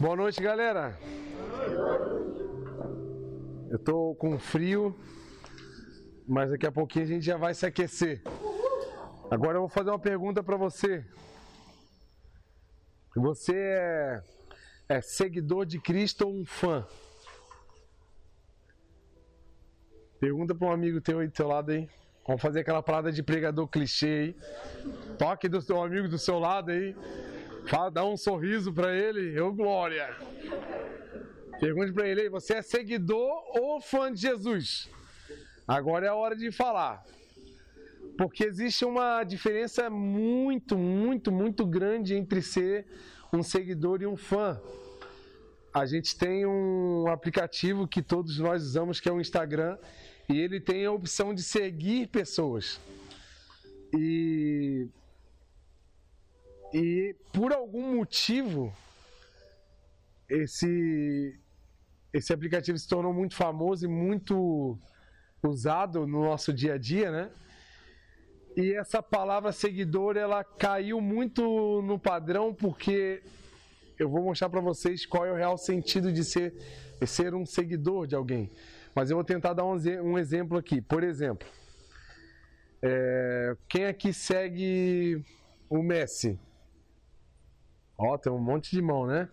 Boa noite, galera. Eu tô com frio, mas daqui a pouquinho a gente já vai se aquecer. Agora eu vou fazer uma pergunta para você. Você é, é seguidor de Cristo ou um fã? Pergunta para um amigo teu aí do teu lado aí. Vamos fazer aquela parada de pregador clichê aí. Toque do seu amigo do seu lado aí. Fala, dá um sorriso para ele. Ô, Glória! Pergunte para ele você é seguidor ou fã de Jesus? Agora é a hora de falar. Porque existe uma diferença muito, muito, muito grande entre ser um seguidor e um fã. A gente tem um aplicativo que todos nós usamos que é o Instagram e ele tem a opção de seguir pessoas. E e por algum motivo, esse, esse aplicativo se tornou muito famoso e muito usado no nosso dia a dia, né? E essa palavra seguidor, ela caiu muito no padrão porque eu vou mostrar para vocês qual é o real sentido de ser, de ser um seguidor de alguém. Mas eu vou tentar dar um, exemplo aqui. Por exemplo, é, quem aqui segue o Messi? Ó, tem um monte de mão, né?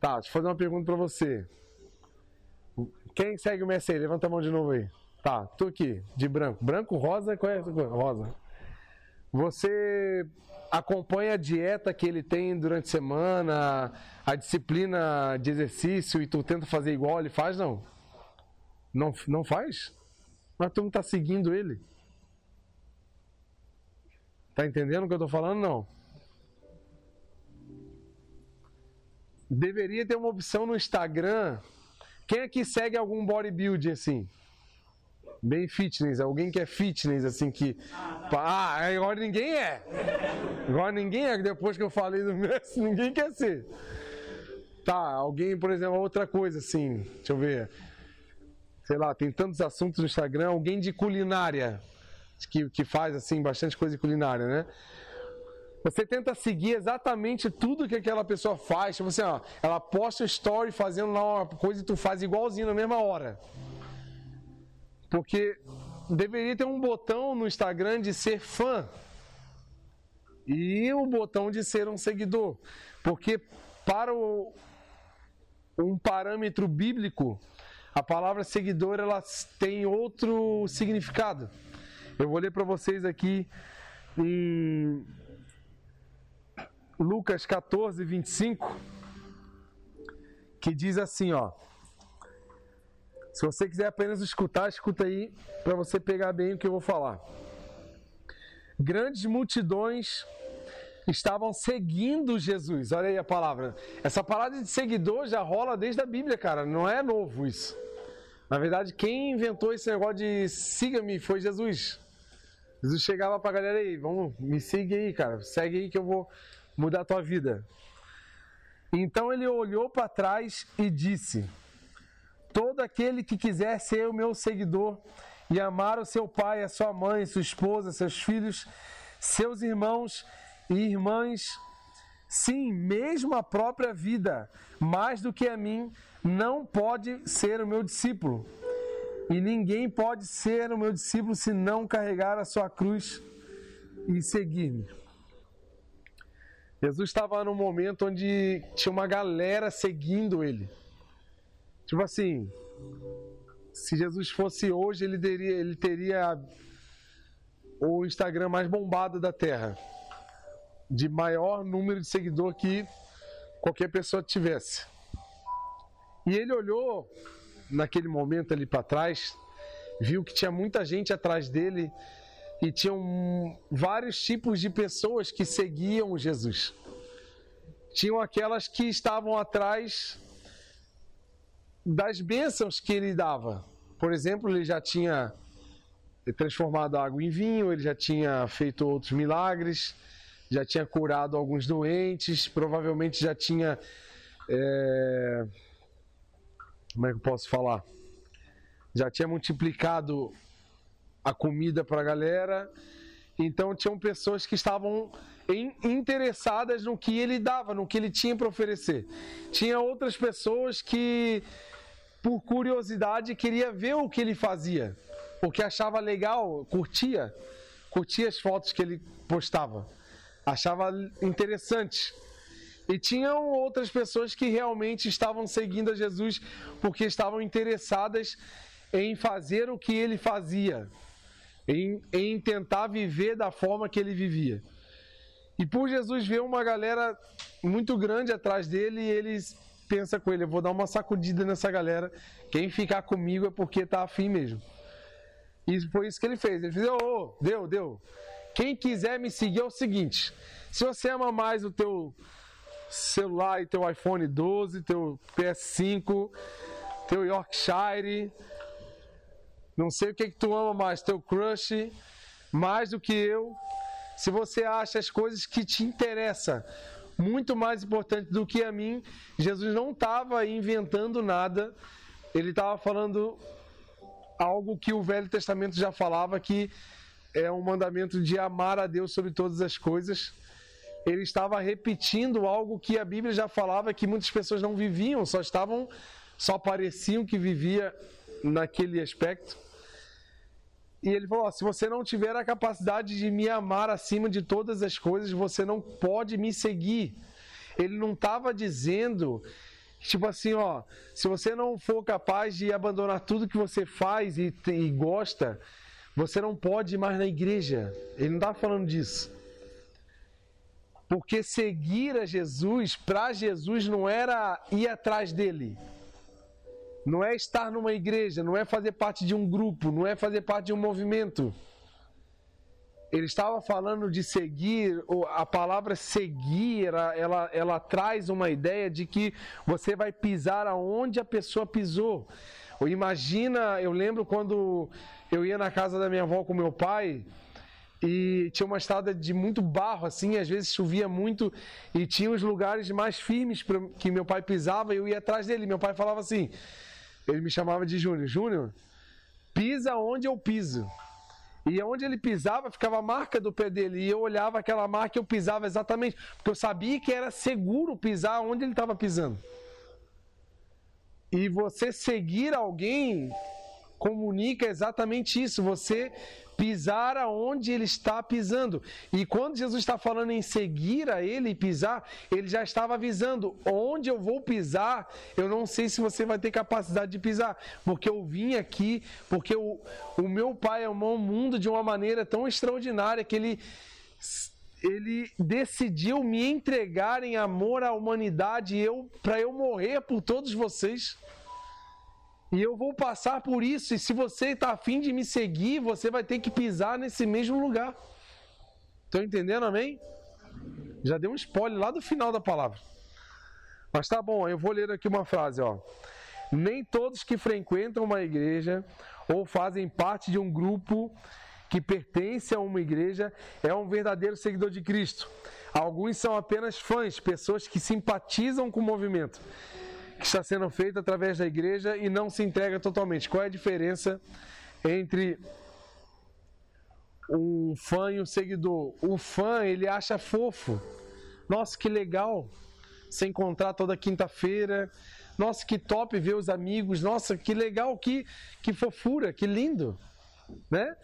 Tá, deixa eu fazer uma pergunta pra você. Quem segue o Messi aí? Levanta a mão de novo aí. Tá, tô aqui, de branco. Branco, rosa, qual é essa cor? Rosa. Você acompanha a dieta que ele tem durante a semana, a disciplina de exercício e tu tenta fazer igual ele faz, não? Não, não faz? Mas tu não tá seguindo ele. Tá entendendo o que eu tô falando? Não. Deveria ter uma opção no Instagram. Quem aqui segue algum bodybuilding assim? Bem fitness, alguém que é fitness, assim, que. Ah, agora ninguém é. Agora ninguém é, depois que eu falei do Messi, ninguém quer ser. Tá, alguém, por exemplo, outra coisa assim, deixa eu ver. Sei lá, tem tantos assuntos no Instagram, alguém de culinária, que, que faz, assim, bastante coisa de culinária, né? Você tenta seguir exatamente tudo que aquela pessoa faz. Tipo assim, ó, ela posta story fazendo lá uma coisa e tu faz igualzinho na mesma hora. Porque deveria ter um botão no Instagram de ser fã e o botão de ser um seguidor. Porque para o, um parâmetro bíblico, a palavra seguidor ela tem outro significado. Eu vou ler para vocês aqui em Lucas 14, 25, que diz assim, ó. Se você quiser apenas escutar, escuta aí para você pegar bem o que eu vou falar. Grandes multidões estavam seguindo Jesus. Olha aí a palavra. Essa palavra de seguidor já rola desde a Bíblia, cara. Não é novo isso. Na verdade, quem inventou esse negócio de siga-me foi Jesus. Jesus chegava para a galera aí, vamos, me siga aí, cara. Segue aí que eu vou mudar a tua vida. Então ele olhou para trás e disse: Todo aquele que quiser ser o meu seguidor e amar o seu pai, a sua mãe, sua esposa, seus filhos, seus irmãos e irmãs, sim, mesmo a própria vida, mais do que a mim, não pode ser o meu discípulo. E ninguém pode ser o meu discípulo se não carregar a sua cruz e seguir-me. Jesus estava num momento onde tinha uma galera seguindo ele. Tipo assim, se Jesus fosse hoje, ele teria, ele teria o Instagram mais bombado da Terra, de maior número de seguidor que qualquer pessoa tivesse. E ele olhou naquele momento ali para trás, viu que tinha muita gente atrás dele e tinham vários tipos de pessoas que seguiam Jesus. Tinham aquelas que estavam atrás das bênçãos que ele dava. Por exemplo, ele já tinha transformado água em vinho, ele já tinha feito outros milagres, já tinha curado alguns doentes, provavelmente já tinha. É... Como é que eu posso falar? Já tinha multiplicado a comida para a galera. Então tinham pessoas que estavam interessadas no que ele dava, no que ele tinha para oferecer. Tinha outras pessoas que, por curiosidade, queria ver o que ele fazia, porque achava legal, curtia, curtia as fotos que ele postava, achava interessante. E tinham outras pessoas que realmente estavam seguindo a Jesus porque estavam interessadas em fazer o que ele fazia, em, em tentar viver da forma que ele vivia. E por Jesus ver uma galera muito grande atrás dele, eles pensa com ele, eu vou dar uma sacudida nessa galera. Quem ficar comigo é porque tá afim mesmo. E foi isso que ele fez. Ele fez, oh, deu, deu. Quem quiser me seguir é o seguinte: se você ama mais o teu celular e teu iPhone 12, teu PS5, teu Yorkshire, não sei o que, que tu ama mais, teu crush, mais do que eu, se você acha as coisas que te interessam muito mais importantes do que a mim, Jesus não estava inventando nada, ele estava falando algo que o Velho Testamento já falava, que é um mandamento de amar a Deus sobre todas as coisas. Ele estava repetindo algo que a Bíblia já falava que muitas pessoas não viviam, só estavam, só pareciam que vivia naquele aspecto. E ele falou: se você não tiver a capacidade de me amar acima de todas as coisas, você não pode me seguir. Ele não estava dizendo, tipo assim, ó, se você não for capaz de abandonar tudo que você faz e, e gosta, você não pode ir mais na igreja. Ele não estava falando disso. Porque seguir a Jesus, para Jesus, não era ir atrás dele. Não é estar numa igreja, não é fazer parte de um grupo, não é fazer parte de um movimento. Ele estava falando de seguir, a palavra seguir, ela, ela, ela traz uma ideia de que você vai pisar aonde a pessoa pisou. Ou imagina, eu lembro quando eu ia na casa da minha avó com meu pai, e tinha uma estrada de muito barro, assim, às vezes chovia muito e tinha os lugares mais firmes que meu pai pisava e eu ia atrás dele. Meu pai falava assim: ele me chamava de Júnior. Júnior, pisa onde eu piso. E onde ele pisava, ficava a marca do pé dele. E eu olhava aquela marca e eu pisava exatamente. Porque eu sabia que era seguro pisar onde ele estava pisando. E você seguir alguém comunica exatamente isso. Você pisar aonde ele está pisando. E quando Jesus está falando em seguir a ele e pisar, ele já estava avisando: onde eu vou pisar, eu não sei se você vai ter capacidade de pisar, porque eu vim aqui, porque o, o meu pai amou o mundo de uma maneira tão extraordinária que ele ele decidiu me entregar em amor à humanidade eu para eu morrer por todos vocês. E eu vou passar por isso. E se você está afim de me seguir, você vai ter que pisar nesse mesmo lugar. Estão entendendo, amém? Já deu um spoiler lá do final da palavra. Mas tá bom, eu vou ler aqui uma frase, ó. Nem todos que frequentam uma igreja ou fazem parte de um grupo que pertence a uma igreja é um verdadeiro seguidor de Cristo. Alguns são apenas fãs, pessoas que simpatizam com o movimento que está sendo feito através da igreja e não se entrega totalmente. Qual é a diferença entre um fã e um seguidor? O fã, ele acha fofo. Nossa, que legal se encontrar toda quinta-feira. Nossa, que top ver os amigos. Nossa, que legal, que, que fofura, que lindo, né?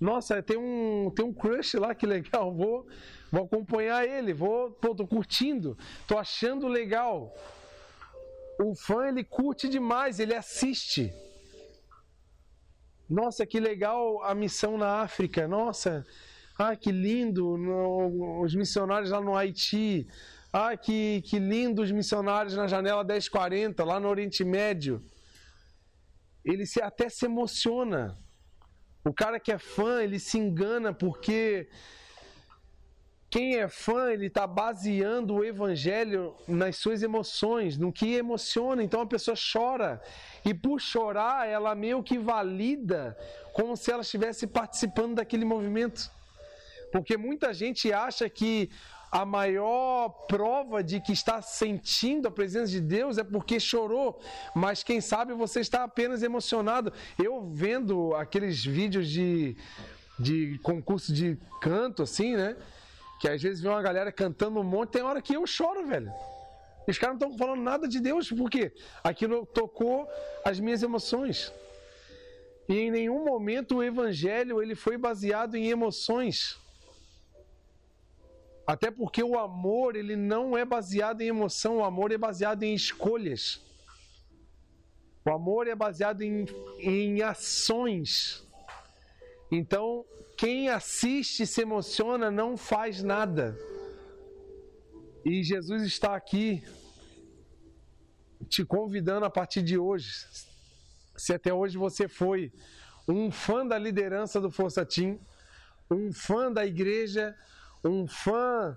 Nossa, tem um, tem um crush lá, que legal. Vou, vou acompanhar ele, vou, pô, tô curtindo, tô achando legal o fã ele curte demais, ele assiste. Nossa, que legal a missão na África. Nossa, ah, que lindo no, os missionários lá no Haiti. Ah, que, que lindo os missionários na janela 1040, lá no Oriente Médio. Ele se, até se emociona. O cara que é fã, ele se engana porque quem é fã, ele está baseando o evangelho nas suas emoções, no que emociona. Então a pessoa chora. E por chorar, ela meio que valida como se ela estivesse participando daquele movimento. Porque muita gente acha que a maior prova de que está sentindo a presença de Deus é porque chorou, mas quem sabe você está apenas emocionado. Eu vendo aqueles vídeos de, de concurso de canto, assim, né? Que às vezes vem uma galera cantando um monte, tem hora que eu choro, velho. Os caras não estão falando nada de Deus, porque aquilo tocou as minhas emoções. E em nenhum momento o evangelho ele foi baseado em emoções. Até porque o amor ele não é baseado em emoção, o amor é baseado em escolhas. O amor é baseado em, em ações. Então, quem assiste se emociona não faz nada. E Jesus está aqui te convidando a partir de hoje. Se até hoje você foi um fã da liderança do Força Team, um fã da igreja, um fã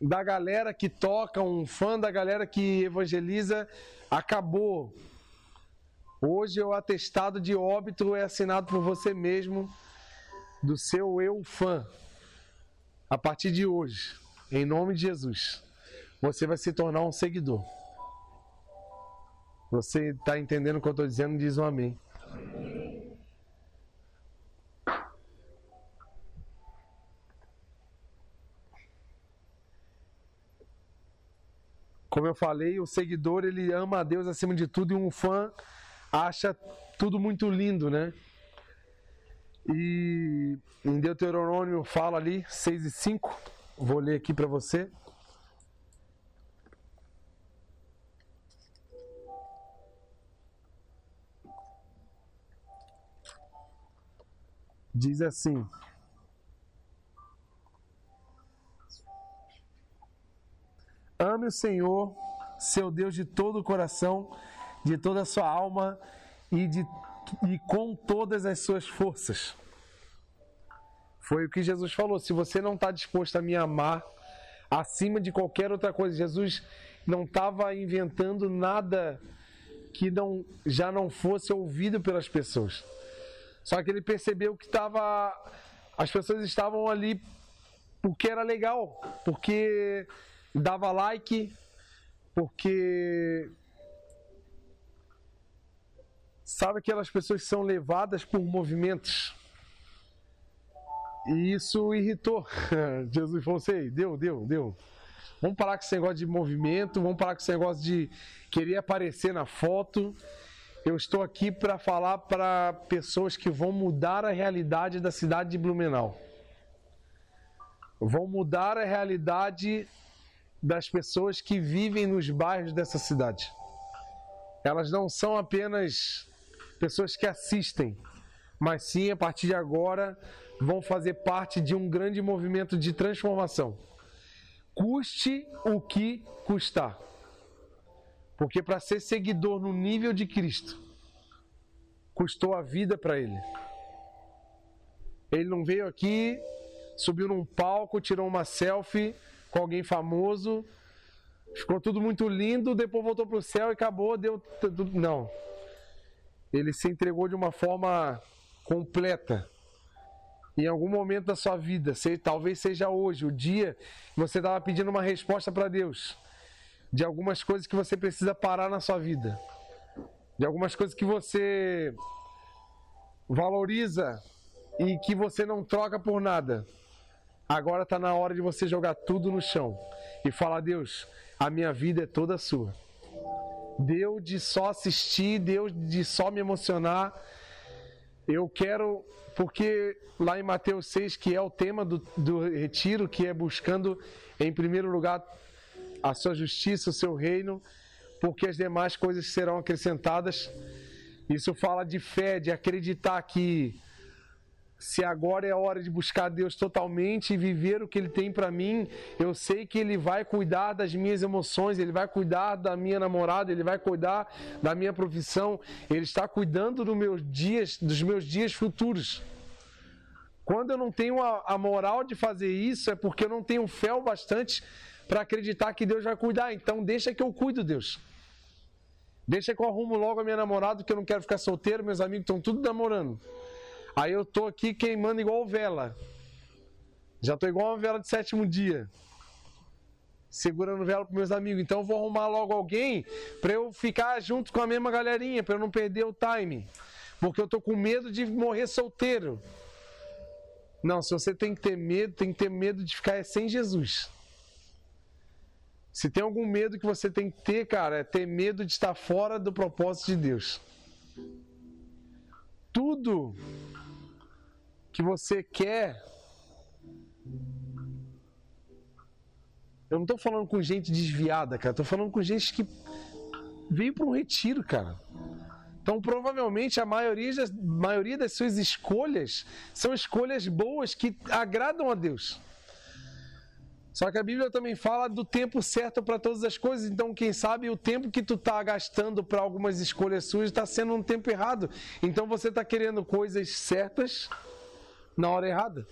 da galera que toca, um fã da galera que evangeliza, acabou. Hoje o atestado de óbito é assinado por você mesmo, do seu eu fã. A partir de hoje. Em nome de Jesus. Você vai se tornar um seguidor. Você está entendendo o que eu estou dizendo? Diz um amém. Como eu falei, o seguidor ele ama a Deus acima de tudo e um fã acha tudo muito lindo, né? E em Deuteronômio fala ali, 6 e 5, Vou ler aqui para você. Diz assim: Ame o Senhor, seu Deus, de todo o coração, de toda a sua alma e, de, e com todas as suas forças. Foi o que Jesus falou. Se você não está disposto a me amar acima de qualquer outra coisa, Jesus não estava inventando nada que não, já não fosse ouvido pelas pessoas. Só que ele percebeu que estava, as pessoas estavam ali porque era legal, porque dava like, porque sabe aquelas pessoas que são levadas por movimentos e isso irritou. Jesus falou assim: deu, deu, deu. Vamos parar com esse negócio de movimento, vamos parar com esse negócio de querer aparecer na foto. Eu estou aqui para falar para pessoas que vão mudar a realidade da cidade de Blumenau. Vão mudar a realidade das pessoas que vivem nos bairros dessa cidade. Elas não são apenas pessoas que assistem, mas sim a partir de agora vão fazer parte de um grande movimento de transformação. Custe o que custar. Porque para ser seguidor no nível de Cristo, custou a vida para ele. Ele não veio aqui, subiu num palco, tirou uma selfie com alguém famoso, ficou tudo muito lindo, depois voltou para o céu e acabou, deu. Não. Ele se entregou de uma forma completa em algum momento da sua vida, se, talvez seja hoje, o dia que você estava pedindo uma resposta para Deus, de algumas coisas que você precisa parar na sua vida, de algumas coisas que você valoriza e que você não troca por nada. Agora está na hora de você jogar tudo no chão e falar: Deus, a minha vida é toda sua. Deu de só assistir, deu de só me emocionar. Eu quero porque lá em Mateus 6, que é o tema do, do retiro, que é buscando em primeiro lugar a sua justiça, o seu reino, porque as demais coisas serão acrescentadas. Isso fala de fé, de acreditar que se agora é a hora de buscar Deus totalmente e viver o que Ele tem para mim, eu sei que Ele vai cuidar das minhas emoções, Ele vai cuidar da minha namorada, Ele vai cuidar da minha profissão, Ele está cuidando dos meus dias, dos meus dias futuros. Quando eu não tenho a, a moral de fazer isso, é porque eu não tenho fé o bastante para acreditar que Deus vai cuidar. Então deixa que eu cuido, Deus. Deixa que eu arrumo logo a minha namorada, que eu não quero ficar solteiro, meus amigos estão tudo namorando. Aí eu tô aqui queimando igual vela. Já tô igual uma vela de sétimo dia. Segurando vela para meus amigos. Então eu vou arrumar logo alguém para eu ficar junto com a mesma galerinha, para eu não perder o time. Porque eu tô com medo de morrer solteiro. Não, se você tem que ter medo, tem que ter medo de ficar sem Jesus. Se tem algum medo que você tem que ter, cara, é ter medo de estar fora do propósito de Deus. Tudo que você quer. Eu não estou falando com gente desviada, cara. Estou falando com gente que veio para um retiro, cara. Então, provavelmente, a maioria, das, maioria das suas escolhas são escolhas boas que agradam a Deus. Só que a Bíblia também fala do tempo certo para todas as coisas. Então, quem sabe o tempo que tu está gastando para algumas escolhas suas está sendo um tempo errado. Então, você está querendo coisas certas na hora errada.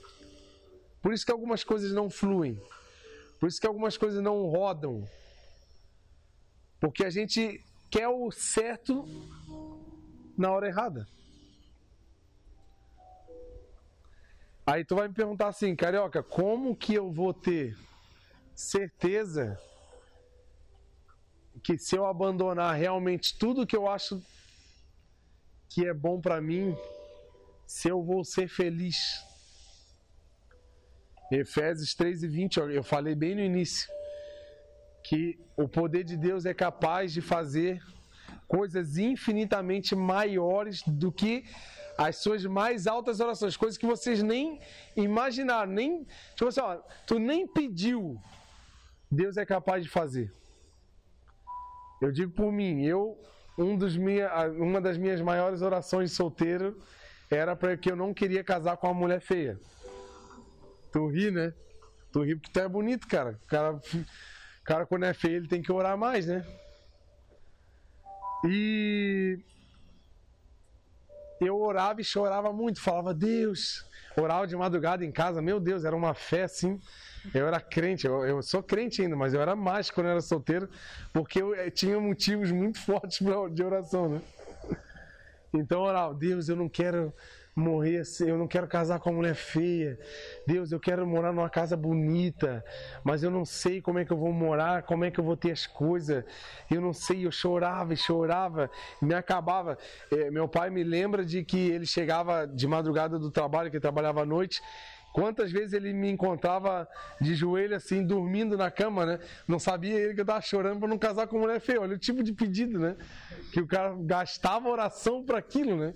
Por isso que algumas coisas não fluem. Por isso que algumas coisas não rodam. Porque a gente quer o certo na hora errada. Aí tu vai me perguntar assim, carioca, como que eu vou ter certeza que se eu abandonar realmente tudo que eu acho que é bom para mim, se eu vou ser feliz? Efésios 3 e 20, eu falei bem no início que o poder de Deus é capaz de fazer coisas infinitamente maiores do que as suas mais altas orações, coisas que vocês nem imaginaram, nem, tipo assim, ó, tu nem pediu, Deus é capaz de fazer. Eu digo por mim, eu um dos minha, uma das minhas maiores orações de solteiro era para que eu não queria casar com uma mulher feia. Tu ri, né? Tu ri porque tu é bonito, cara. O cara, cara quando é feio, ele tem que orar mais, né? E eu orava e chorava muito, falava, Deus, orava de madrugada em casa, meu Deus, era uma fé assim. Eu era crente, eu, eu sou crente ainda, mas eu era mais quando eu era solteiro, porque eu, eu tinha motivos muito fortes pra, de oração, né? Então orava, Deus, eu não quero morrer, eu não quero casar com uma mulher feia. Deus, eu quero morar numa casa bonita, mas eu não sei como é que eu vou morar, como é que eu vou ter as coisas. Eu não sei, eu chorava e chorava, me acabava. É, meu pai me lembra de que ele chegava de madrugada do trabalho, que ele trabalhava à noite. Quantas vezes ele me encontrava de joelho assim, dormindo na cama, né? Não sabia ele que eu estava chorando para não casar com mulher feia. Olha o tipo de pedido, né? Que o cara gastava oração para aquilo, né?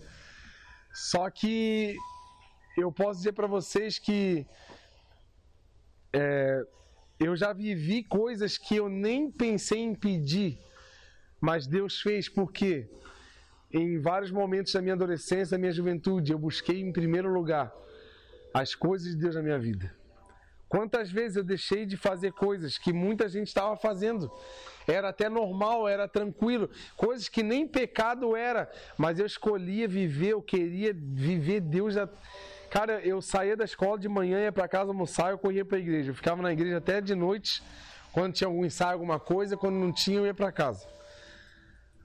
Só que eu posso dizer para vocês que é, eu já vivi coisas que eu nem pensei em pedir, mas Deus fez porque em vários momentos da minha adolescência, da minha juventude, eu busquei em primeiro lugar as coisas de Deus na minha vida. Quantas vezes eu deixei de fazer coisas que muita gente estava fazendo era até normal, era tranquilo, coisas que nem pecado era, mas eu escolhia viver, eu queria viver Deus. Já... Cara, eu saía da escola de manhã, ia para casa almoçar, eu corria para a igreja, eu ficava na igreja até de noite, quando tinha algum ensaio, alguma coisa, quando não tinha, eu ia para casa.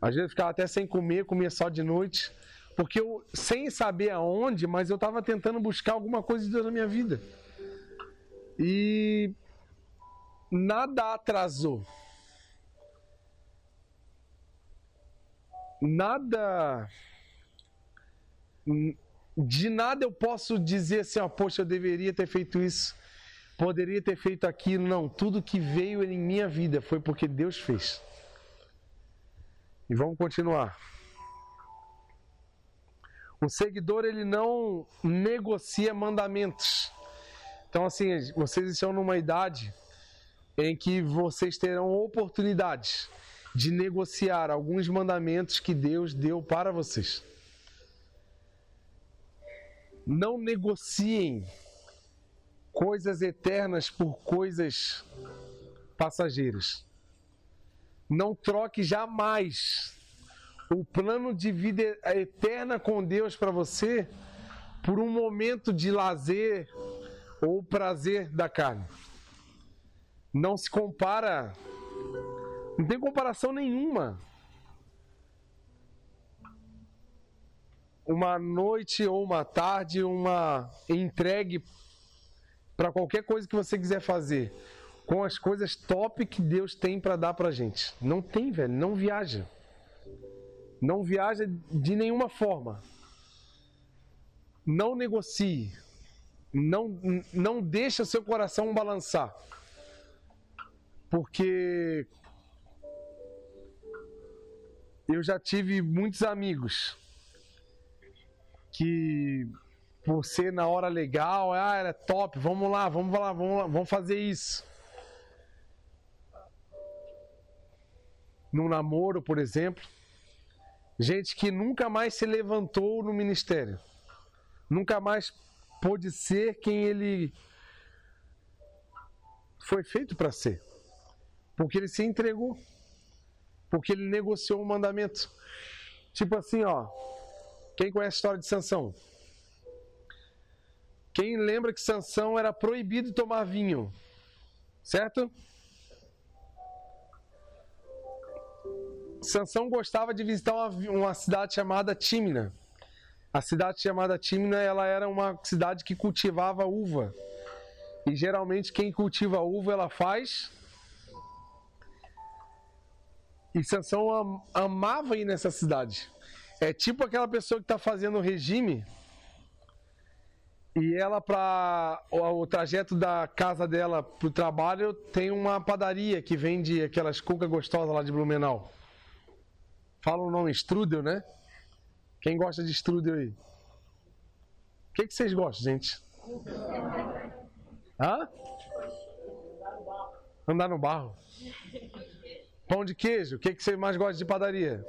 Às vezes eu ficava até sem comer, comia só de noite, porque eu, sem saber aonde, mas eu estava tentando buscar alguma coisa de Deus na minha vida. E nada atrasou. nada. De nada eu posso dizer assim, ó, poxa, eu deveria ter feito isso, poderia ter feito aquilo. Não, tudo que veio em minha vida foi porque Deus fez. E vamos continuar. O seguidor ele não negocia mandamentos. Então assim, vocês estão numa idade em que vocês terão oportunidades de negociar alguns mandamentos que Deus deu para vocês. Não negociem coisas eternas por coisas passageiras. Não troque jamais o plano de vida eterna com Deus para você por um momento de lazer ou prazer da carne. Não se compara não tem comparação nenhuma. Uma noite ou uma tarde, uma entregue para qualquer coisa que você quiser fazer, com as coisas top que Deus tem para dar para gente. Não tem, velho. Não viaja. Não viaja de nenhuma forma. Não negocie. Não, não deixa seu coração balançar. Porque eu já tive muitos amigos que por ser na hora legal, ah, era top, vamos lá, vamos lá, vamos lá, vamos fazer isso. No namoro, por exemplo, gente que nunca mais se levantou no ministério, nunca mais pôde ser quem ele foi feito para ser, porque ele se entregou, porque ele negociou o mandamento. Tipo assim, ó, quem conhece a história de Sansão? Quem lembra que Sansão era proibido tomar vinho? Certo? Sansão gostava de visitar uma, uma cidade chamada Tímina. A cidade chamada Tímina, ela era uma cidade que cultivava uva. E geralmente quem cultiva uva, ela faz e Sansão am, amava ir nessa cidade. É tipo aquela pessoa que está fazendo regime e ela, para o, o, trajeto da casa dela para o trabalho, tem uma padaria que vende aquelas cucas gostosas lá de Blumenau. Fala o nome, Strudel, né? Quem gosta de Strudel aí? O que, que vocês gostam, gente? Hã? Andar no barro. Pão de queijo. O que, que você mais gosta de padaria?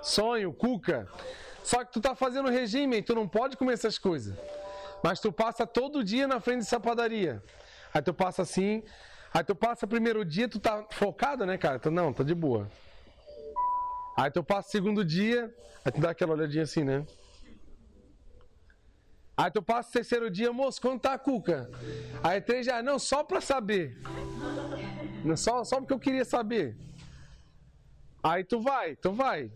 Sonho, cuca. Só que tu tá fazendo regime, tu não pode comer essas coisas. Mas tu passa todo dia na frente dessa padaria. Aí tu passa assim. Aí tu passa primeiro dia, tu tá focado, né, cara? Tu, não, tá de boa. Aí tu passa segundo dia, aí tu dá aquela olhadinha assim, né? Aí tu passa o terceiro dia, moço, quanto tá a cuca? Aí três já, não, só pra saber. Só, só porque eu queria saber. Aí tu vai, tu vai.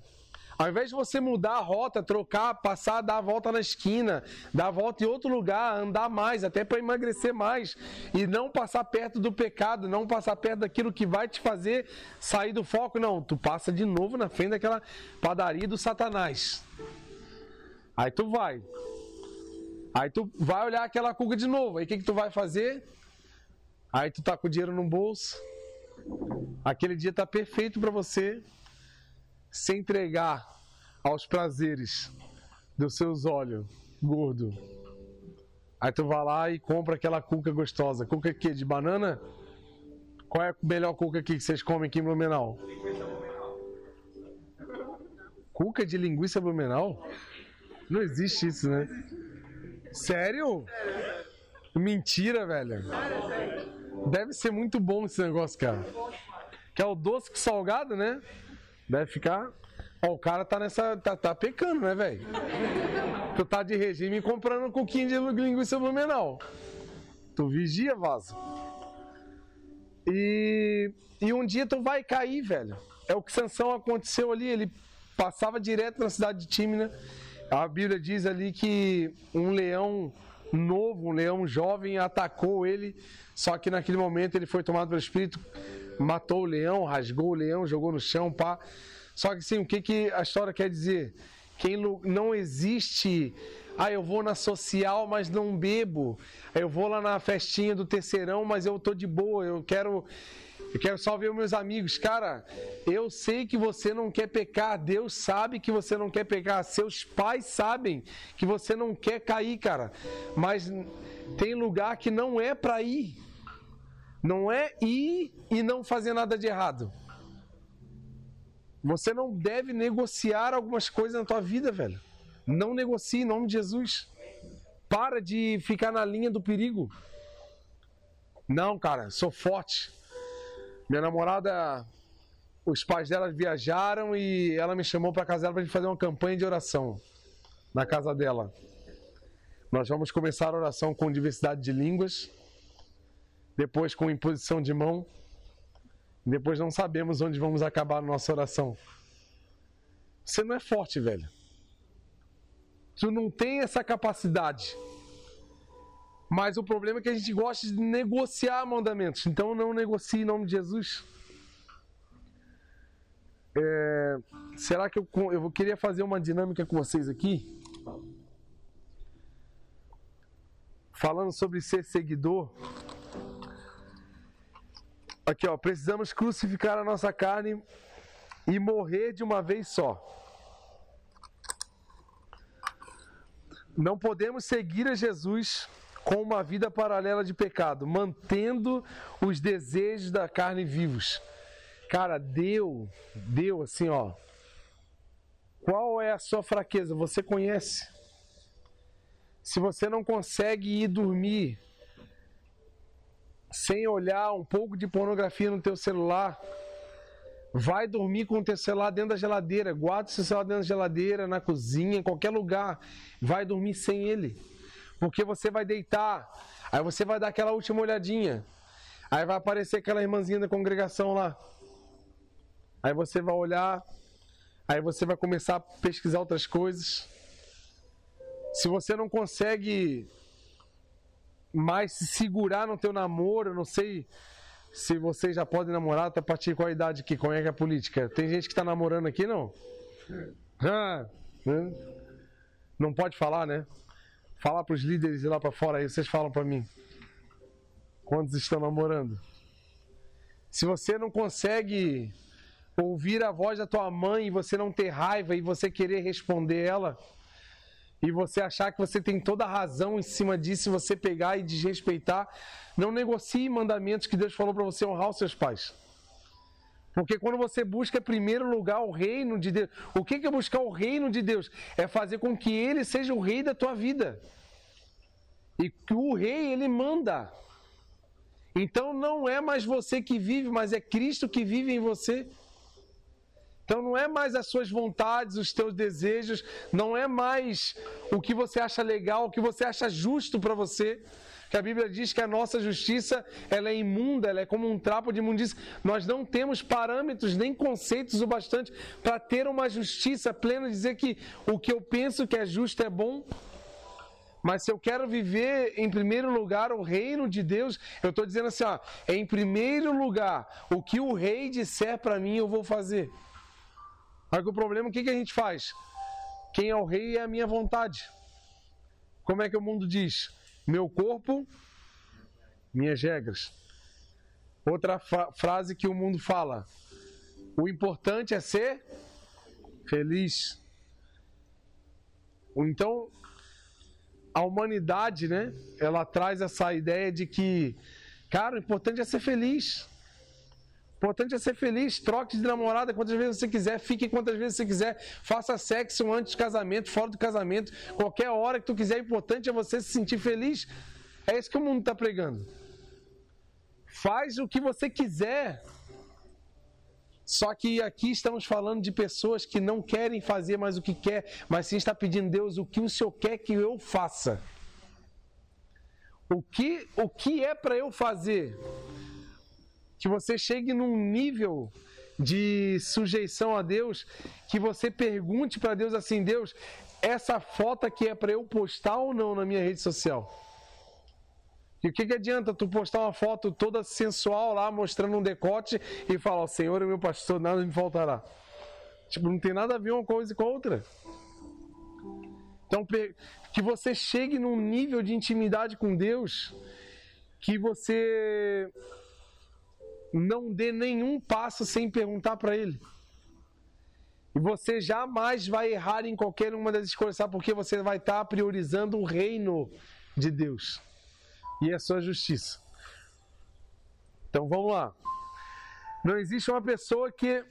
Ao invés de você mudar a rota, trocar, passar, dar a volta na esquina, dar a volta em outro lugar, andar mais, até para emagrecer mais, e não passar perto do pecado, não passar perto daquilo que vai te fazer sair do foco, não. Tu passa de novo na frente daquela padaria do Satanás. Aí tu vai. Aí tu vai olhar aquela cuca de novo. Aí o que, que tu vai fazer? Aí tu tá com o dinheiro no bolso. Aquele dia tá perfeito para você se entregar aos prazeres dos seus olhos gordo. Aí tu vai lá e compra aquela cuca gostosa. Cuca que de banana? Qual é a melhor cuca que vocês comem aqui em Blumenau? Cuca de linguiça Blumenau? Não existe isso, né? Sério? Mentira, velho. Deve ser muito bom esse negócio, cara. Que é o doce com salgado, né? Deve ficar. Ó, o cara tá nessa. tá, tá pecando, né, velho? Tu tá de regime comprando um coquinho de linguiça blumenau. Tu vigia, vaso. E, e um dia tu vai cair, velho. É o que Sansão aconteceu ali. Ele passava direto na cidade de Tímina. A Bíblia diz ali que um leão novo, um leão jovem, atacou ele. Só que naquele momento ele foi tomado pelo Espírito, matou o leão, rasgou o leão, jogou no chão, pá. Só que sim, o que, que a história quer dizer? Quem não existe, ah, eu vou na social, mas não bebo. Eu vou lá na festinha do terceirão, mas eu tô de boa, eu quero eu quero só ver meus amigos. Cara, eu sei que você não quer pecar. Deus sabe que você não quer pecar. Seus pais sabem que você não quer cair, cara. Mas tem lugar que não é para ir. Não é ir e não fazer nada de errado. Você não deve negociar algumas coisas na tua vida, velho. Não negocie em nome de Jesus. Para de ficar na linha do perigo. Não, cara, sou forte. Minha namorada, os pais dela viajaram e ela me chamou para casa dela para gente fazer uma campanha de oração na casa dela. Nós vamos começar a oração com diversidade de línguas depois com imposição de mão, depois não sabemos onde vamos acabar a nossa oração. Você não é forte, velho. Tu não tem essa capacidade. Mas o problema é que a gente gosta de negociar mandamentos. Então não negocie em nome de Jesus. É, será que eu, eu queria fazer uma dinâmica com vocês aqui? falando sobre ser seguidor. Aqui, ó, precisamos crucificar a nossa carne e morrer de uma vez só. Não podemos seguir a Jesus com uma vida paralela de pecado, mantendo os desejos da carne vivos. Cara, deu, deu assim, ó. Qual é a sua fraqueza? Você conhece. Se você não consegue ir dormir sem olhar um pouco de pornografia no teu celular, vai dormir com o teu celular dentro da geladeira, guarda o seu celular dentro da geladeira, na cozinha, em qualquer lugar, vai dormir sem ele. Porque você vai deitar, aí você vai dar aquela última olhadinha, aí vai aparecer aquela irmãzinha da congregação lá. Aí você vai olhar, aí você vai começar a pesquisar outras coisas. Se você não consegue mais se segurar no teu namoro, eu não sei se vocês já podem namorar, até a partir de qual idade que como é que é a política? Tem gente que está namorando aqui, não? Ah, né? Não pode falar, né? Falar para os líderes lá para fora aí, vocês falam para mim. Quantos estão namorando? Se você não consegue ouvir a voz da tua mãe e você não ter raiva e você querer responder ela, e você achar que você tem toda a razão em cima disso, você pegar e desrespeitar, não negocie mandamentos que Deus falou para você honrar os seus pais. Porque quando você busca em primeiro lugar o reino de Deus, o que é buscar o reino de Deus? É fazer com que ele seja o rei da tua vida. E que o rei, ele manda. Então não é mais você que vive, mas é Cristo que vive em você. Então não é mais as suas vontades, os teus desejos, não é mais o que você acha legal, o que você acha justo para você. Que a Bíblia diz que a nossa justiça ela é imunda, ela é como um trapo de imundícia. Nós não temos parâmetros nem conceitos o bastante para ter uma justiça plena, dizer que o que eu penso que é justo é bom. Mas se eu quero viver em primeiro lugar o reino de Deus, eu estou dizendo assim, ó, em primeiro lugar, o que o rei disser para mim eu vou fazer. Mas o problema, o que, que a gente faz? Quem é o rei é a minha vontade. Como é que o mundo diz? Meu corpo, minhas regras. Outra fra frase que o mundo fala: o importante é ser feliz. Então, a humanidade, né? Ela traz essa ideia de que, cara, o importante é ser feliz importante é ser feliz, troque de namorada quantas vezes você quiser, fique quantas vezes você quiser, faça sexo antes do casamento, fora do casamento, qualquer hora que tu quiser, o importante é você se sentir feliz. É isso que o mundo está pregando. Faz o que você quiser. Só que aqui estamos falando de pessoas que não querem fazer mais o que quer, mas sim está pedindo Deus o que o Senhor quer que eu faça. O que, o que é para eu fazer? Que você chegue num nível de sujeição a Deus, que você pergunte para Deus assim: Deus, essa foto aqui é para eu postar ou não na minha rede social? E o que, que adianta tu postar uma foto toda sensual lá, mostrando um decote e falar: O Senhor é meu pastor, nada me faltará? Tipo, não tem nada a ver uma coisa com a outra. Então, que você chegue num nível de intimidade com Deus que você não dê nenhum passo sem perguntar para ele. E você jamais vai errar em qualquer uma das escolhas, sabe? Porque você vai estar priorizando o reino de Deus e a sua justiça. Então vamos lá. Não existe uma pessoa que.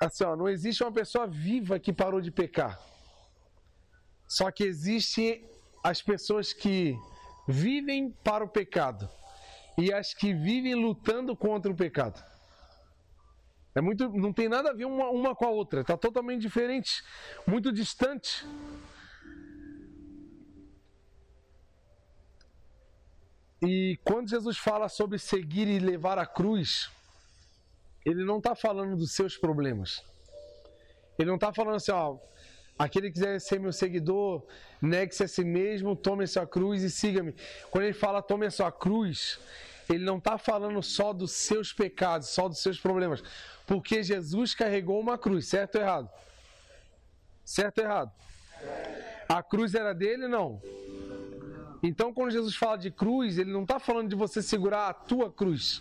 Assim, ó, não existe uma pessoa viva que parou de pecar. Só que existem as pessoas que vivem para o pecado e as que vivem lutando contra o pecado. É muito, não tem nada a ver uma, uma com a outra, está totalmente diferente, muito distante. E quando Jesus fala sobre seguir e levar a cruz, ele não está falando dos seus problemas. Ele não está falando assim, ó, aquele que quiser ser meu seguidor, negue-se a si mesmo, tome a sua cruz e siga-me. Quando ele fala tome a sua cruz, ele não está falando só dos seus pecados, só dos seus problemas. Porque Jesus carregou uma cruz, certo ou errado? Certo ou errado? A cruz era dele não? Então, quando Jesus fala de cruz, ele não está falando de você segurar a tua cruz.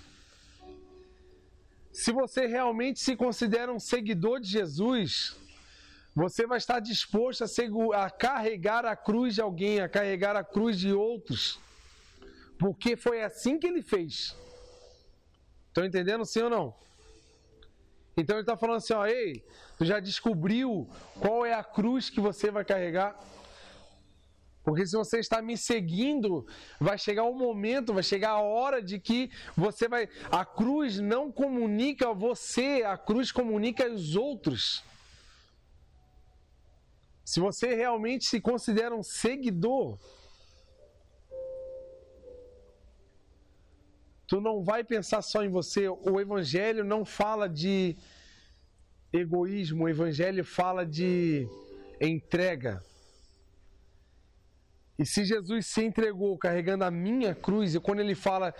Se você realmente se considera um seguidor de Jesus, você vai estar disposto a, a carregar a cruz de alguém, a carregar a cruz de outros, porque foi assim que ele fez. Estão entendendo sim ou não? Então ele está falando assim: ó, ei, tu já descobriu qual é a cruz que você vai carregar? Porque se você está me seguindo, vai chegar um momento, vai chegar a hora de que você vai. A cruz não comunica você, a cruz comunica os outros. Se você realmente se considera um seguidor, tu não vai pensar só em você. O Evangelho não fala de egoísmo, o Evangelho fala de entrega. E se Jesus se entregou carregando a minha cruz, e quando ele fala,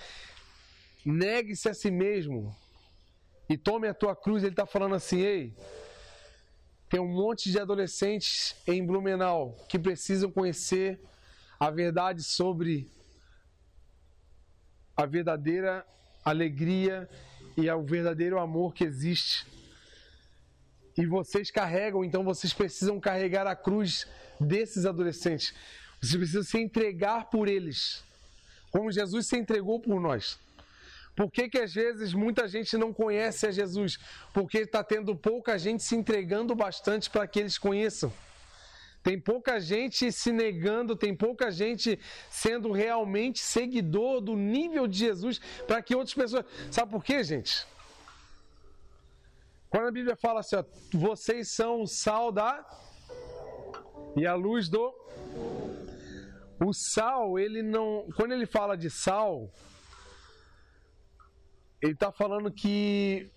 negue-se a si mesmo e tome a tua cruz, ele está falando assim: ei, tem um monte de adolescentes em Blumenau que precisam conhecer a verdade sobre a verdadeira alegria e o verdadeiro amor que existe. E vocês carregam, então vocês precisam carregar a cruz desses adolescentes. Você precisa se entregar por eles, como Jesus se entregou por nós. Por que, que às vezes muita gente não conhece a Jesus? Porque está tendo pouca gente se entregando bastante para que eles conheçam. Tem pouca gente se negando, tem pouca gente sendo realmente seguidor do nível de Jesus para que outras pessoas. Sabe por quê, gente? Quando a Bíblia fala assim, ó, vocês são o sal da e a luz do o sal, ele não. Quando ele fala de sal, ele está falando que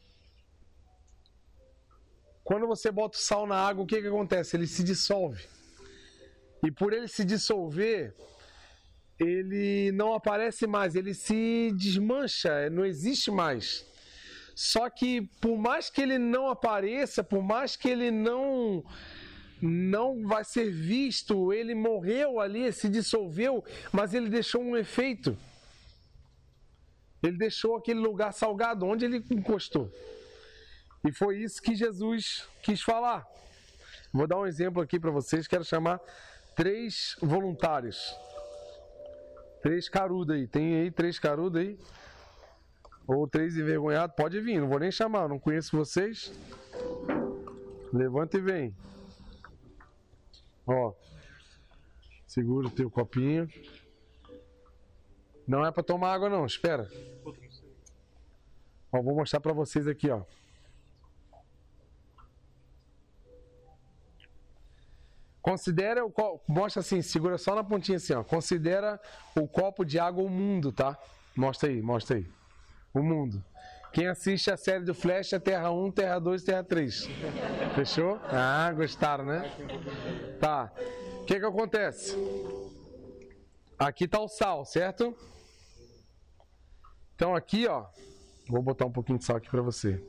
quando você bota o sal na água, o que, que acontece? Ele se dissolve. E por ele se dissolver, ele não aparece mais, ele se desmancha, não existe mais. Só que por mais que ele não apareça, por mais que ele não não vai ser visto. Ele morreu ali, se dissolveu, mas ele deixou um efeito. Ele deixou aquele lugar salgado onde ele encostou. E foi isso que Jesus quis falar. Vou dar um exemplo aqui para vocês. Quero chamar três voluntários. Três carudos aí. Tem aí três carudos aí? Ou três envergonhados? Pode vir, não vou nem chamar, não conheço vocês. Levanta e vem. Ó. Segura o teu copinho. Não é para tomar água não, espera. Ó, vou mostrar para vocês aqui, ó. Considera o copo, mostra assim, segura só na pontinha assim, ó. Considera o copo de água o mundo, tá? Mostra aí, mostra aí. O mundo. Quem assiste a série do Flash é Terra 1, Terra 2 Terra 3. Fechou? Ah, gostaram, né? Tá. O que que acontece? Aqui tá o sal, certo? Então aqui, ó. Vou botar um pouquinho de sal aqui pra você.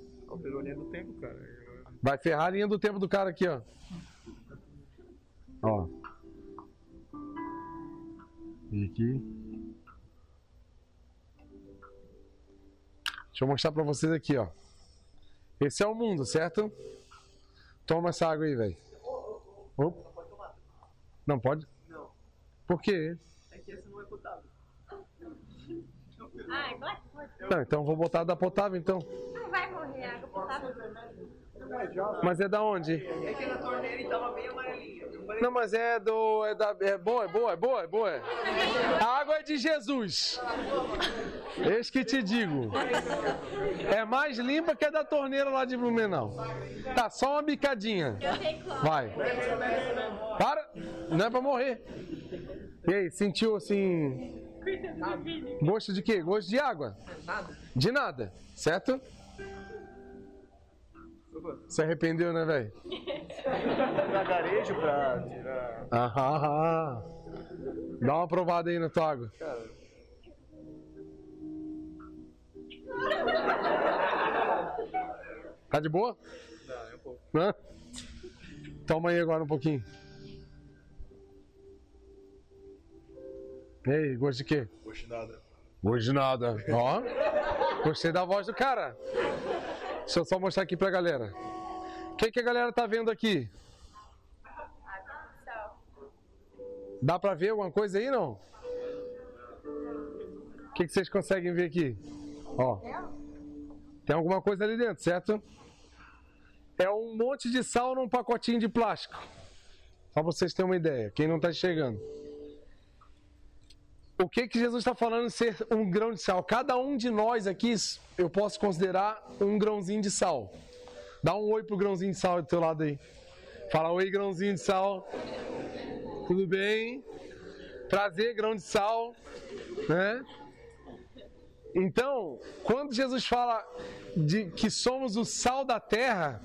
Vai ferrar a linha do tempo do cara aqui, ó. Ó. E aqui. Deixa eu mostrar pra vocês aqui, ó. Esse é o mundo, certo? Toma essa água aí, velho. Não pode? Não. Por quê? É que essa não é potável. Ah, agora pode. Não, então vou botar da potável, então. Não vai morrer água potável. Mas é da onde? É que na torneira estava bem amarelinha. Não, mas é do. É, da, é boa, é boa, é boa, é boa. A água é de Jesus. Eis que te digo. É mais limpa que a da torneira lá de Blumenau. Tá, só uma bicadinha. Vai. Para. Não é pra morrer. E aí, sentiu assim. Gosto de quê? Gosto de água? De nada, certo? Se arrependeu, né, velho? Pra garejo pra tirar. Aham, aham. Dá uma provada aí na tua água. Tá de boa? Não, é um pouco. Hã? Toma aí agora um pouquinho. E aí, gosto de quê? Poxa, nada. Gosto de nada. Ó, gostei da voz do cara. Deixa eu só mostrar aqui pra galera. O que, que a galera tá vendo aqui? Dá pra ver alguma coisa aí, não? O que, que vocês conseguem ver aqui? Ó. Tem alguma coisa ali dentro, certo? É um monte de sal num pacotinho de plástico. Só pra vocês terem uma ideia, quem não tá chegando. O que que Jesus está falando de ser um grão de sal? Cada um de nós aqui, eu posso considerar um grãozinho de sal. Dá um oi pro grãozinho de sal do teu lado aí. Fala oi, grãozinho de sal. Tudo bem? Prazer, grão de sal, né? Então, quando Jesus fala de que somos o sal da terra,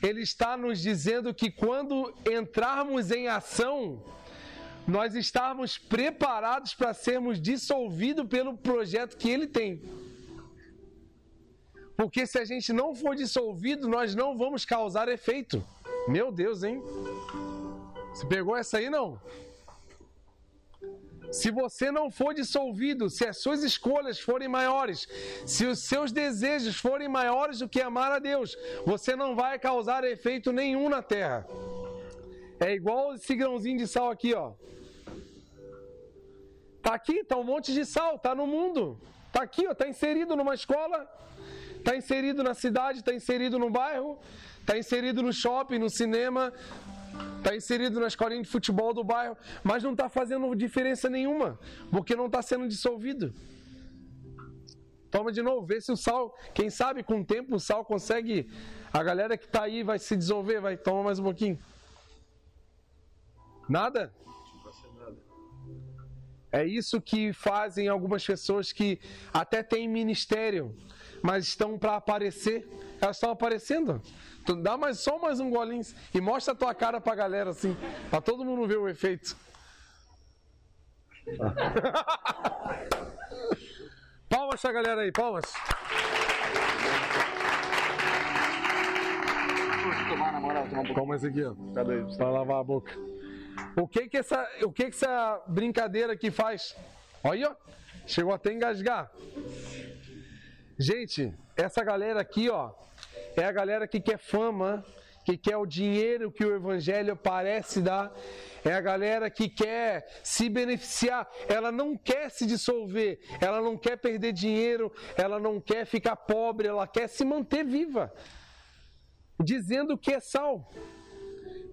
ele está nos dizendo que quando entrarmos em ação, nós estamos preparados para sermos dissolvidos pelo projeto que ele tem. Porque se a gente não for dissolvido, nós não vamos causar efeito. Meu Deus, hein? Você pegou essa aí não? Se você não for dissolvido, se as suas escolhas forem maiores, se os seus desejos forem maiores do que amar a Deus, você não vai causar efeito nenhum na terra. É igual esse grãozinho de sal aqui, ó. Tá aqui, tá um monte de sal, tá no mundo. Tá aqui, ó, tá inserido numa escola, tá inserido na cidade, tá inserido no bairro, tá inserido no shopping, no cinema, Está inserido na escolinha de futebol do bairro, mas não está fazendo diferença nenhuma, porque não está sendo dissolvido. Toma de novo, vê se o sal, quem sabe com o tempo o sal consegue, a galera que está aí vai se dissolver, vai, toma mais um pouquinho. Nada? É isso que fazem algumas pessoas que até têm ministério, mas estão para aparecer. Elas estão aparecendo. Tu dá mais, só mais um golinho e mostra a tua cara pra galera assim, pra todo mundo ver o efeito. palmas pra galera aí, palmas. tomar na moral, tomar um esse aqui, ó. Pra lavar a boca. O que que essa, o que que essa brincadeira aqui faz? Olha. Chegou até a engasgar. Gente, essa galera aqui, ó, é a galera que quer fama, que quer o dinheiro que o evangelho parece dar. É a galera que quer se beneficiar, ela não quer se dissolver, ela não quer perder dinheiro, ela não quer ficar pobre, ela quer se manter viva. Dizendo que é sal.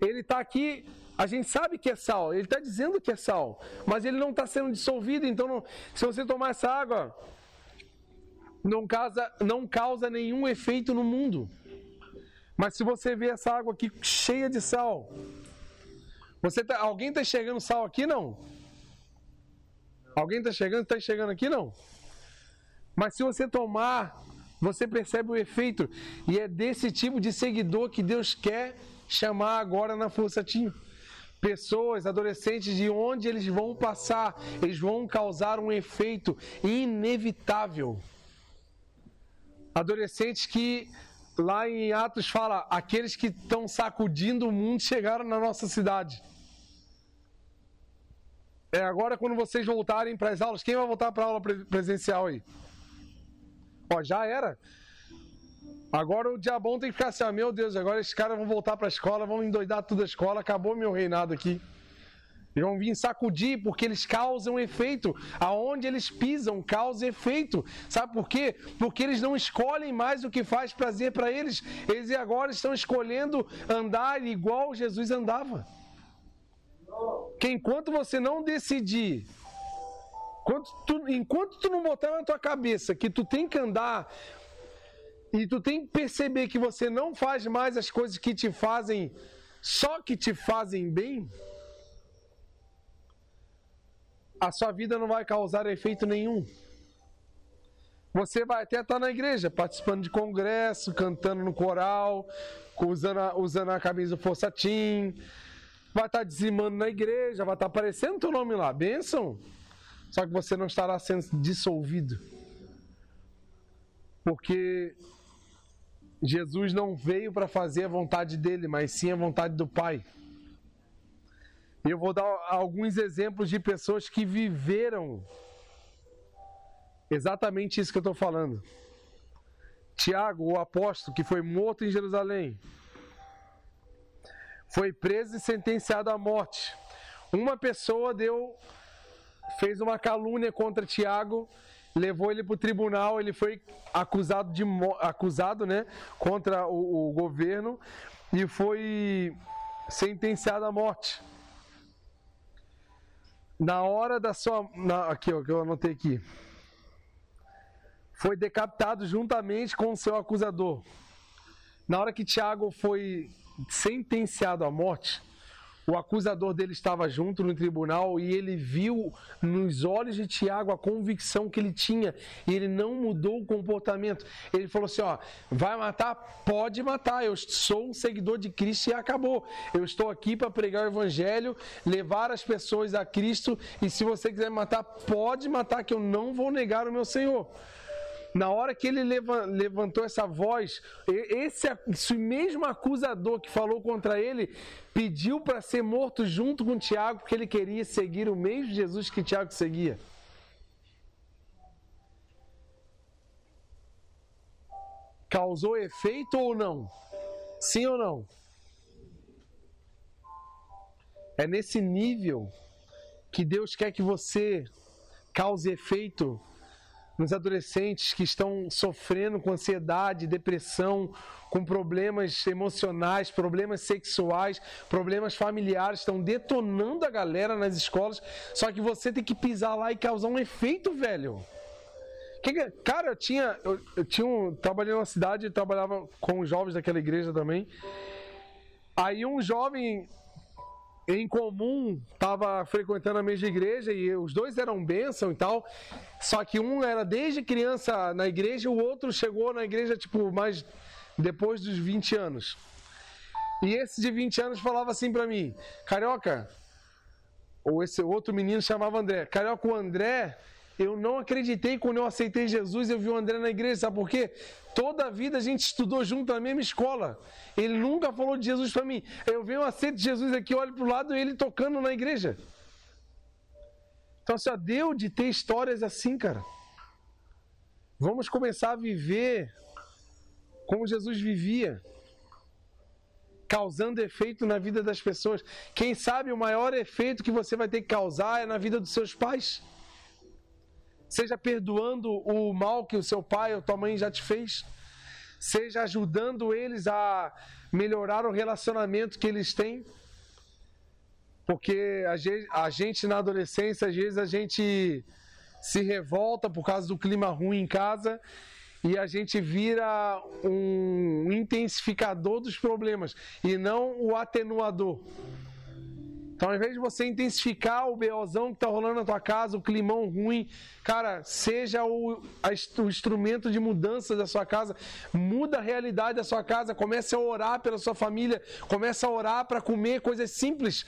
Ele está aqui, a gente sabe que é sal, ele está dizendo que é sal, mas ele não está sendo dissolvido, então não, se você tomar essa água, não causa, não causa nenhum efeito no mundo. Mas se você vê essa água aqui cheia de sal, você tá, alguém está enxergando sal aqui? Não. Alguém está chegando? Está enxergando aqui? Não. Mas se você tomar, você percebe o efeito. E é desse tipo de seguidor que Deus quer chamar agora na Força Team. Pessoas, adolescentes, de onde eles vão passar, eles vão causar um efeito inevitável. Adolescentes que lá em Atos fala: aqueles que estão sacudindo o mundo chegaram na nossa cidade. É agora quando vocês voltarem para as aulas, quem vai voltar para a aula presencial aí? Ó, já era. Agora o diabão tem que ficar assim, ah, meu Deus, agora esses caras vão voltar para a escola, vão endoidar tudo a escola, acabou meu reinado aqui. Eles vão vir sacudir porque eles causam efeito. Aonde eles pisam, causa efeito. Sabe por quê? Porque eles não escolhem mais o que faz prazer para eles. Eles agora estão escolhendo andar igual Jesus andava. Que enquanto você não decidir, enquanto tu, enquanto tu não botar na tua cabeça que tu tem que andar e tu tem que perceber que você não faz mais as coisas que te fazem, só que te fazem bem a sua vida não vai causar efeito nenhum. Você vai até estar na igreja, participando de congresso, cantando no coral, usando a, usando a camisa Força Team, vai estar dizimando na igreja, vai estar aparecendo teu nome lá, bênção. Só que você não estará sendo dissolvido. Porque Jesus não veio para fazer a vontade dele, mas sim a vontade do Pai. Eu vou dar alguns exemplos de pessoas que viveram exatamente isso que eu estou falando. Tiago, o apóstolo, que foi morto em Jerusalém, foi preso e sentenciado à morte. Uma pessoa deu, fez uma calúnia contra Tiago, levou ele para o tribunal, ele foi acusado de acusado, né, contra o, o governo e foi sentenciado à morte. Na hora da sua, na, aqui ó, que eu anotei aqui foi decapitado juntamente com o seu acusador. Na hora que Tiago foi sentenciado à morte, o acusador dele estava junto no tribunal e ele viu nos olhos de Tiago a convicção que ele tinha e ele não mudou o comportamento. Ele falou assim: Ó, vai matar? Pode matar. Eu sou um seguidor de Cristo e acabou. Eu estou aqui para pregar o evangelho, levar as pessoas a Cristo e se você quiser matar, pode matar, que eu não vou negar o meu Senhor. Na hora que ele levantou essa voz, esse, esse mesmo acusador que falou contra ele pediu para ser morto junto com Tiago, porque ele queria seguir o mesmo Jesus que Tiago seguia. Causou efeito ou não? Sim ou não? É nesse nível que Deus quer que você cause efeito nos adolescentes que estão sofrendo com ansiedade, depressão, com problemas emocionais, problemas sexuais, problemas familiares, estão detonando a galera nas escolas. Só que você tem que pisar lá e causar um efeito, velho. Cara, eu tinha, eu, eu tinha um, trabalhei numa cidade, trabalhava com os jovens daquela igreja também. Aí um jovem em comum estava frequentando a mesma igreja e os dois eram bênção e tal. Só que um era desde criança na igreja, o outro chegou na igreja tipo mais depois dos 20 anos. E esse de 20 anos falava assim para mim: "Carioca, ou esse outro menino chamava André. Carioca, o André, eu não acreditei quando eu aceitei Jesus, eu vi o André na igreja, sabe por quê? Toda a vida a gente estudou junto na mesma escola. Ele nunca falou de Jesus para mim. Eu venho, aceito Jesus aqui, olho para o lado e ele tocando na igreja. Então, só deu de ter histórias assim, cara. Vamos começar a viver como Jesus vivia, causando efeito na vida das pessoas. Quem sabe o maior efeito que você vai ter que causar é na vida dos seus pais seja perdoando o mal que o seu pai ou tua mãe já te fez, seja ajudando eles a melhorar o relacionamento que eles têm. Porque a gente na adolescência, às vezes a gente se revolta por causa do clima ruim em casa e a gente vira um intensificador dos problemas e não o atenuador. Então, ao invés de você intensificar o BOzão que está rolando na tua casa, o climão ruim, cara, seja o, a, o instrumento de mudança da sua casa, muda a realidade da sua casa, comece a orar pela sua família, comece a orar para comer coisas simples.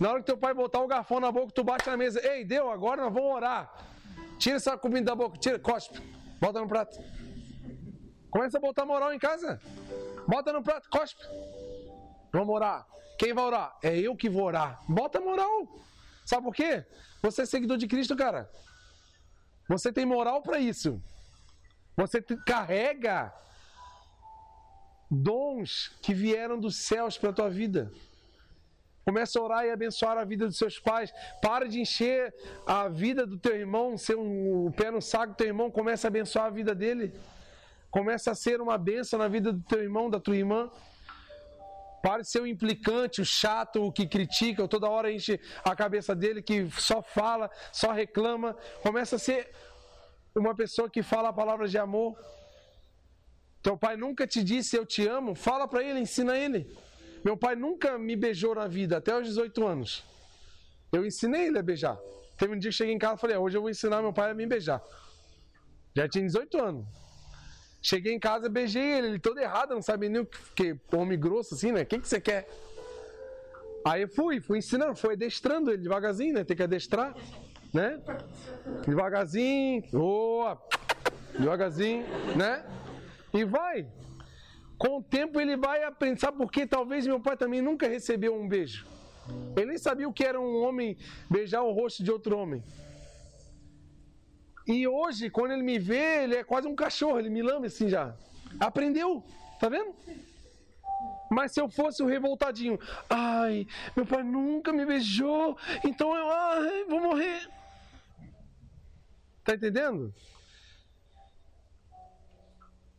Na hora que teu pai botar o garfão na boca, tu bate na mesa, ei, deu, agora nós vamos orar. Tira essa comida da boca, tira, cospe, bota no prato. Começa a botar moral em casa. Bota no prato, cospe. Vamos orar. Quem vai orar? É eu que vou orar. Bota moral. Sabe por quê? Você é seguidor de Cristo, cara. Você tem moral para isso. Você carrega dons que vieram dos céus para tua vida. Começa a orar e abençoar a vida dos seus pais. Para de encher a vida do teu irmão, ser um, um pé no saco do teu irmão, começa a abençoar a vida dele. Começa a ser uma benção na vida do teu irmão, da tua irmã. Pare de ser o implicante, o chato, o que critica, toda hora enche a cabeça dele, que só fala, só reclama. Começa a ser uma pessoa que fala palavras de amor. Teu pai nunca te disse eu te amo, fala para ele, ensina ele. Meu pai nunca me beijou na vida, até os 18 anos. Eu ensinei ele a beijar. Teve um dia que cheguei em casa e falei, hoje eu vou ensinar meu pai a me beijar. Já tinha 18 anos. Cheguei em casa, beijei ele, ele todo errado, não sabe nem o que, que homem grosso assim, né? O que, que você quer? Aí eu fui, fui ensinando, fui adestrando ele devagarzinho, né? Tem que adestrar, né? Devagarzinho, boa, devagarzinho, né? E vai. Com o tempo ele vai aprender, sabe por quê? Talvez meu pai também nunca recebeu um beijo. Ele nem sabia o que era um homem beijar o rosto de outro homem. E hoje, quando ele me vê, ele é quase um cachorro, ele me lame assim já. Aprendeu, tá vendo? Mas se eu fosse o revoltadinho, ai, meu pai nunca me beijou, então eu ai, vou morrer. Tá entendendo?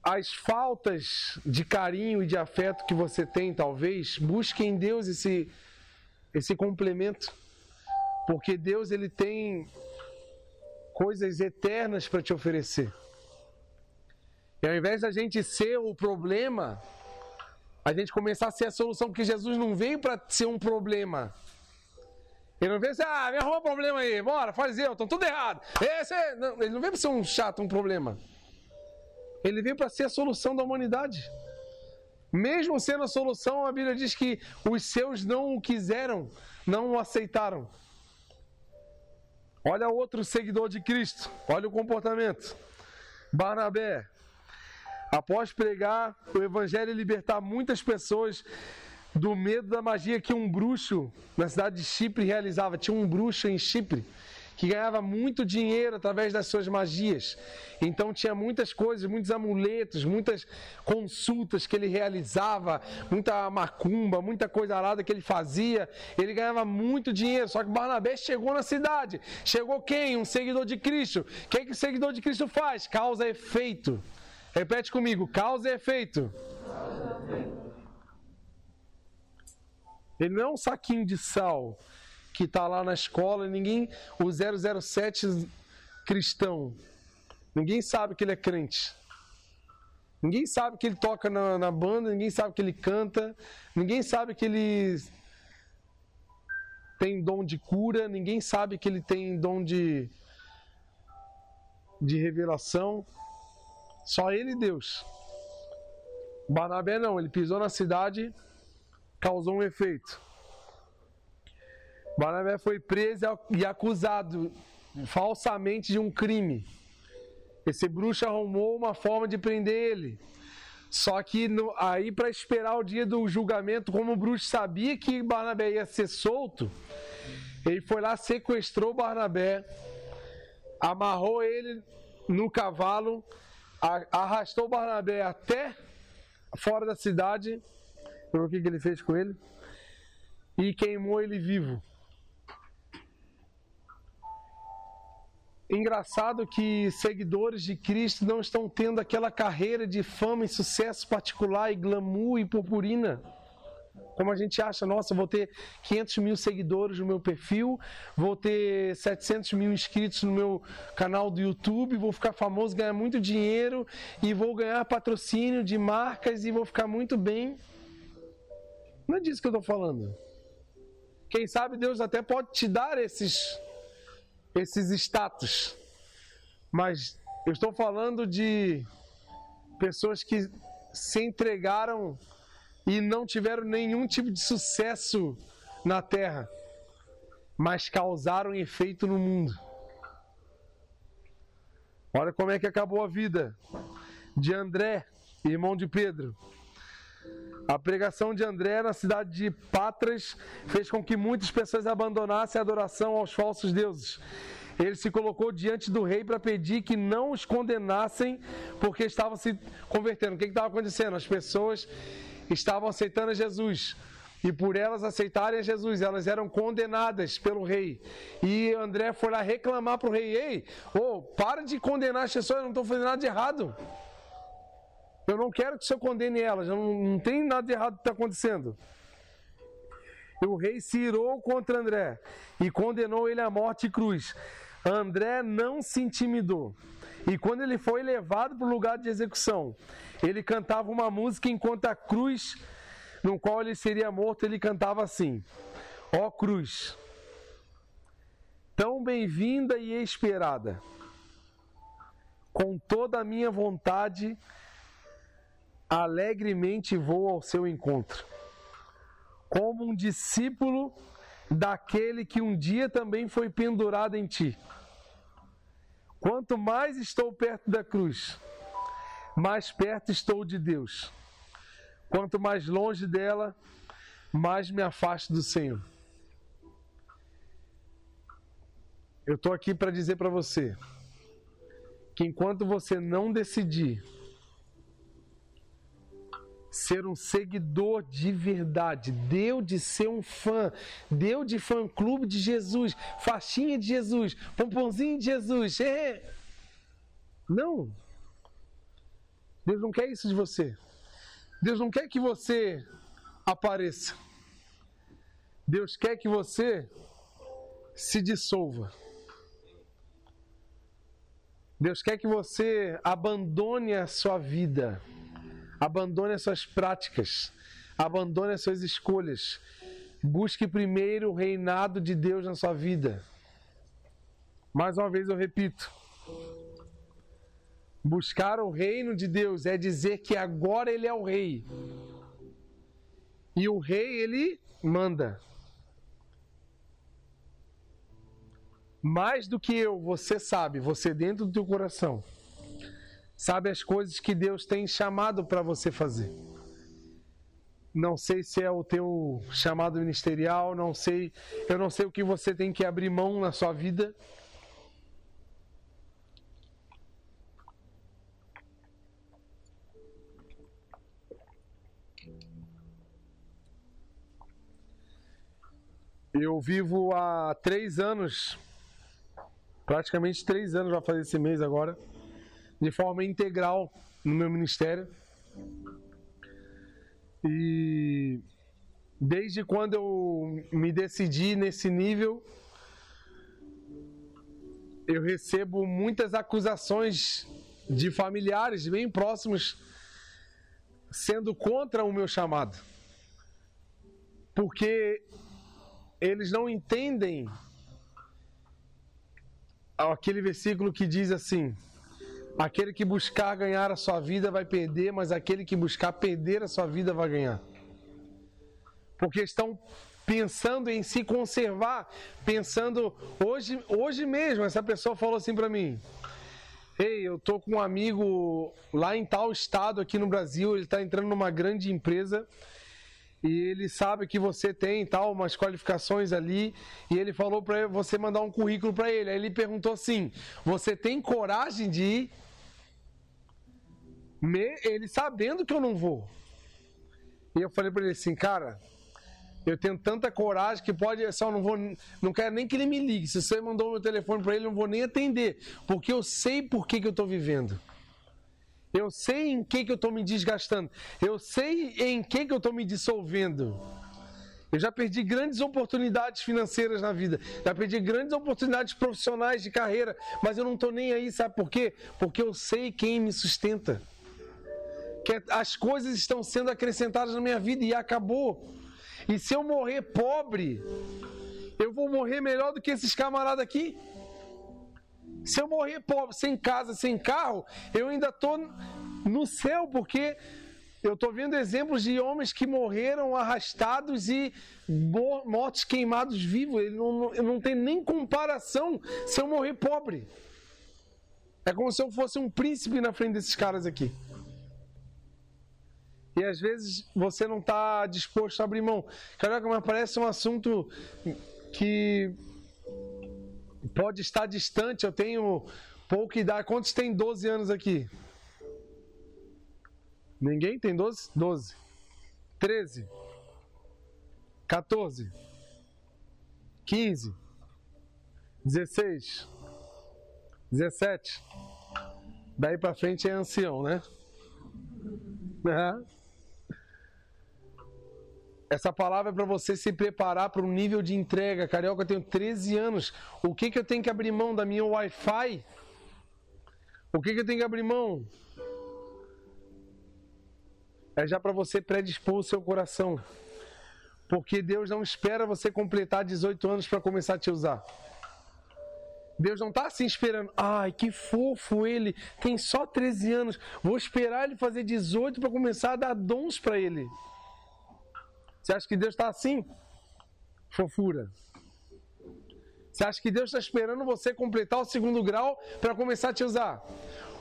As faltas de carinho e de afeto que você tem, talvez, busque em Deus esse, esse complemento. Porque Deus ele tem coisas eternas para te oferecer. E ao invés da gente ser o problema, a gente começar a ser a solução, porque Jesus não veio para ser um problema. Ele não veio assim, ah, me arruma um problema aí, bora, faz eu, estão tudo errado. Esse é... não, ele não veio para ser um chato, um problema. Ele veio para ser a solução da humanidade. Mesmo sendo a solução, a Bíblia diz que os seus não o quiseram, não o aceitaram. Olha outro seguidor de Cristo, olha o comportamento. Barnabé, após pregar o evangelho e libertar muitas pessoas do medo da magia que um bruxo na cidade de Chipre realizava. Tinha um bruxo em Chipre que ganhava muito dinheiro através das suas magias. Então tinha muitas coisas, muitos amuletos, muitas consultas que ele realizava, muita macumba, muita coisa arada que ele fazia. Ele ganhava muito dinheiro. Só que Barnabé chegou na cidade. Chegou quem? Um seguidor de Cristo. O que, que o seguidor de Cristo faz? Causa efeito. Repete comigo: causa e efeito. Ele não é um saquinho de sal que está lá na escola, ninguém, o 007 cristão, ninguém sabe que ele é crente. Ninguém sabe que ele toca na, na banda, ninguém sabe que ele canta, ninguém sabe que ele tem dom de cura, ninguém sabe que ele tem dom de, de revelação. Só ele e Deus. Barnabé não, ele pisou na cidade, causou um efeito. Barnabé foi preso e acusado falsamente de um crime. Esse bruxo arrumou uma forma de prender ele. Só que no, aí, para esperar o dia do julgamento, como o bruxo sabia que Barnabé ia ser solto, ele foi lá, sequestrou Barnabé, amarrou ele no cavalo, arrastou Barnabé até fora da cidade. O que, que ele fez com ele? E queimou ele vivo. Engraçado que seguidores de Cristo não estão tendo aquela carreira de fama e sucesso particular e glamour e purpurina. Como a gente acha, nossa, vou ter 500 mil seguidores no meu perfil, vou ter 700 mil inscritos no meu canal do YouTube, vou ficar famoso, ganhar muito dinheiro e vou ganhar patrocínio de marcas e vou ficar muito bem. Não é disso que eu estou falando. Quem sabe Deus até pode te dar esses esses status. Mas eu estou falando de pessoas que se entregaram e não tiveram nenhum tipo de sucesso na terra, mas causaram efeito no mundo. Olha como é que acabou a vida de André, irmão de Pedro. A pregação de André na cidade de Patras fez com que muitas pessoas abandonassem a adoração aos falsos deuses. Ele se colocou diante do rei para pedir que não os condenassem, porque estavam se convertendo. O que estava acontecendo? As pessoas estavam aceitando Jesus. E por elas aceitarem Jesus, elas eram condenadas pelo rei. E André foi lá reclamar para o rei: Ei, oh, para de condenar as pessoas, eu não estou fazendo nada de errado. Eu não quero que o senhor condene elas, não, não tem nada de errado que está acontecendo. E o rei se irou contra André e condenou ele à morte e cruz. André não se intimidou. E quando ele foi levado para o lugar de execução, ele cantava uma música enquanto a cruz, no qual ele seria morto, ele cantava assim: Ó oh, cruz, tão bem-vinda e esperada, com toda a minha vontade alegremente vou ao seu encontro, como um discípulo daquele que um dia também foi pendurado em ti. Quanto mais estou perto da cruz, mais perto estou de Deus. Quanto mais longe dela, mais me afasto do Senhor. Eu estou aqui para dizer para você que enquanto você não decidir ser um seguidor de verdade, deu de ser um fã, deu de fã clube de Jesus, faixinha de Jesus, pomponzinho de Jesus. É. Não. Deus não quer isso de você. Deus não quer que você apareça. Deus quer que você se dissolva. Deus quer que você abandone a sua vida, abandone as suas práticas, abandone as suas escolhas. Busque primeiro o reinado de Deus na sua vida. Mais uma vez eu repito: buscar o reino de Deus é dizer que agora Ele é o Rei. E o Rei, ele manda. Mais do que eu, você sabe, você dentro do teu coração, sabe as coisas que Deus tem chamado para você fazer. Não sei se é o teu chamado ministerial, não sei, eu não sei o que você tem que abrir mão na sua vida. Eu vivo há três anos praticamente três anos, vai fazer esse mês agora, de forma integral no meu ministério. E desde quando eu me decidi nesse nível, eu recebo muitas acusações de familiares bem próximos sendo contra o meu chamado. Porque eles não entendem aquele versículo que diz assim: Aquele que buscar ganhar a sua vida vai perder, mas aquele que buscar perder a sua vida vai ganhar. Porque estão pensando em se conservar, pensando hoje, hoje mesmo essa pessoa falou assim para mim: Ei, eu tô com um amigo lá em tal estado aqui no Brasil, ele está entrando numa grande empresa e ele sabe que você tem tal umas qualificações ali e ele falou para você mandar um currículo para ele. Aí ele perguntou assim: "Você tem coragem de ir?" Me, ele sabendo que eu não vou. E eu falei para ele assim: "Cara, eu tenho tanta coragem que pode, só não vou, não quero nem que ele me ligue. Se você mandou meu telefone para ele, eu não vou nem atender, porque eu sei por que, que eu estou vivendo. Eu sei em que, que eu estou me desgastando. Eu sei em que, que eu estou me dissolvendo. Eu já perdi grandes oportunidades financeiras na vida, já perdi grandes oportunidades profissionais de carreira, mas eu não estou nem aí, sabe por quê? Porque eu sei quem me sustenta. Que as coisas estão sendo acrescentadas na minha vida e acabou. E se eu morrer pobre, eu vou morrer melhor do que esses camaradas aqui. Se eu morrer pobre, sem casa, sem carro, eu ainda estou no céu, porque eu estou vendo exemplos de homens que morreram arrastados e mortos queimados vivos. Ele não, não tem nem comparação se eu morrer pobre. É como se eu fosse um príncipe na frente desses caras aqui. E às vezes você não está disposto a abrir mão. Caraca, mas parece um assunto que pode estar distante, eu tenho pouca idade. Quantos tem 12 anos aqui? Ninguém tem 12? 12. 13. 14. 15. 16. 17. Daí para frente é ancião, né? Uhum. Essa palavra é para você se preparar para um nível de entrega. Carioca, eu tenho 13 anos. O que, que eu tenho que abrir mão da minha Wi-Fi? O que, que eu tenho que abrir mão? É já para você predispor o seu coração. Porque Deus não espera você completar 18 anos para começar a te usar. Deus não está assim esperando. Ai, que fofo ele, tem só 13 anos. Vou esperar ele fazer 18 para começar a dar dons para ele. Você acha que Deus está assim? Fofura. Você acha que Deus está esperando você completar o segundo grau para começar a te usar?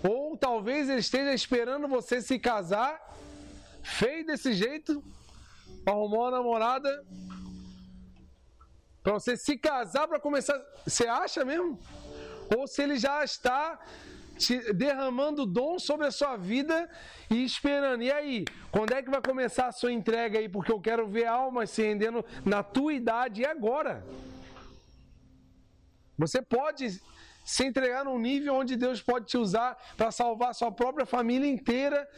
Ou talvez Ele esteja esperando você se casar, feio desse jeito, arrumou uma namorada Para você se casar para começar. Você acha mesmo? Ou se ele já está derramando dom sobre a sua vida e esperando. E aí, quando é que vai começar a sua entrega aí? Porque eu quero ver almas se rendendo na tua idade e agora. Você pode se entregar num nível onde Deus pode te usar para salvar a sua própria família inteira,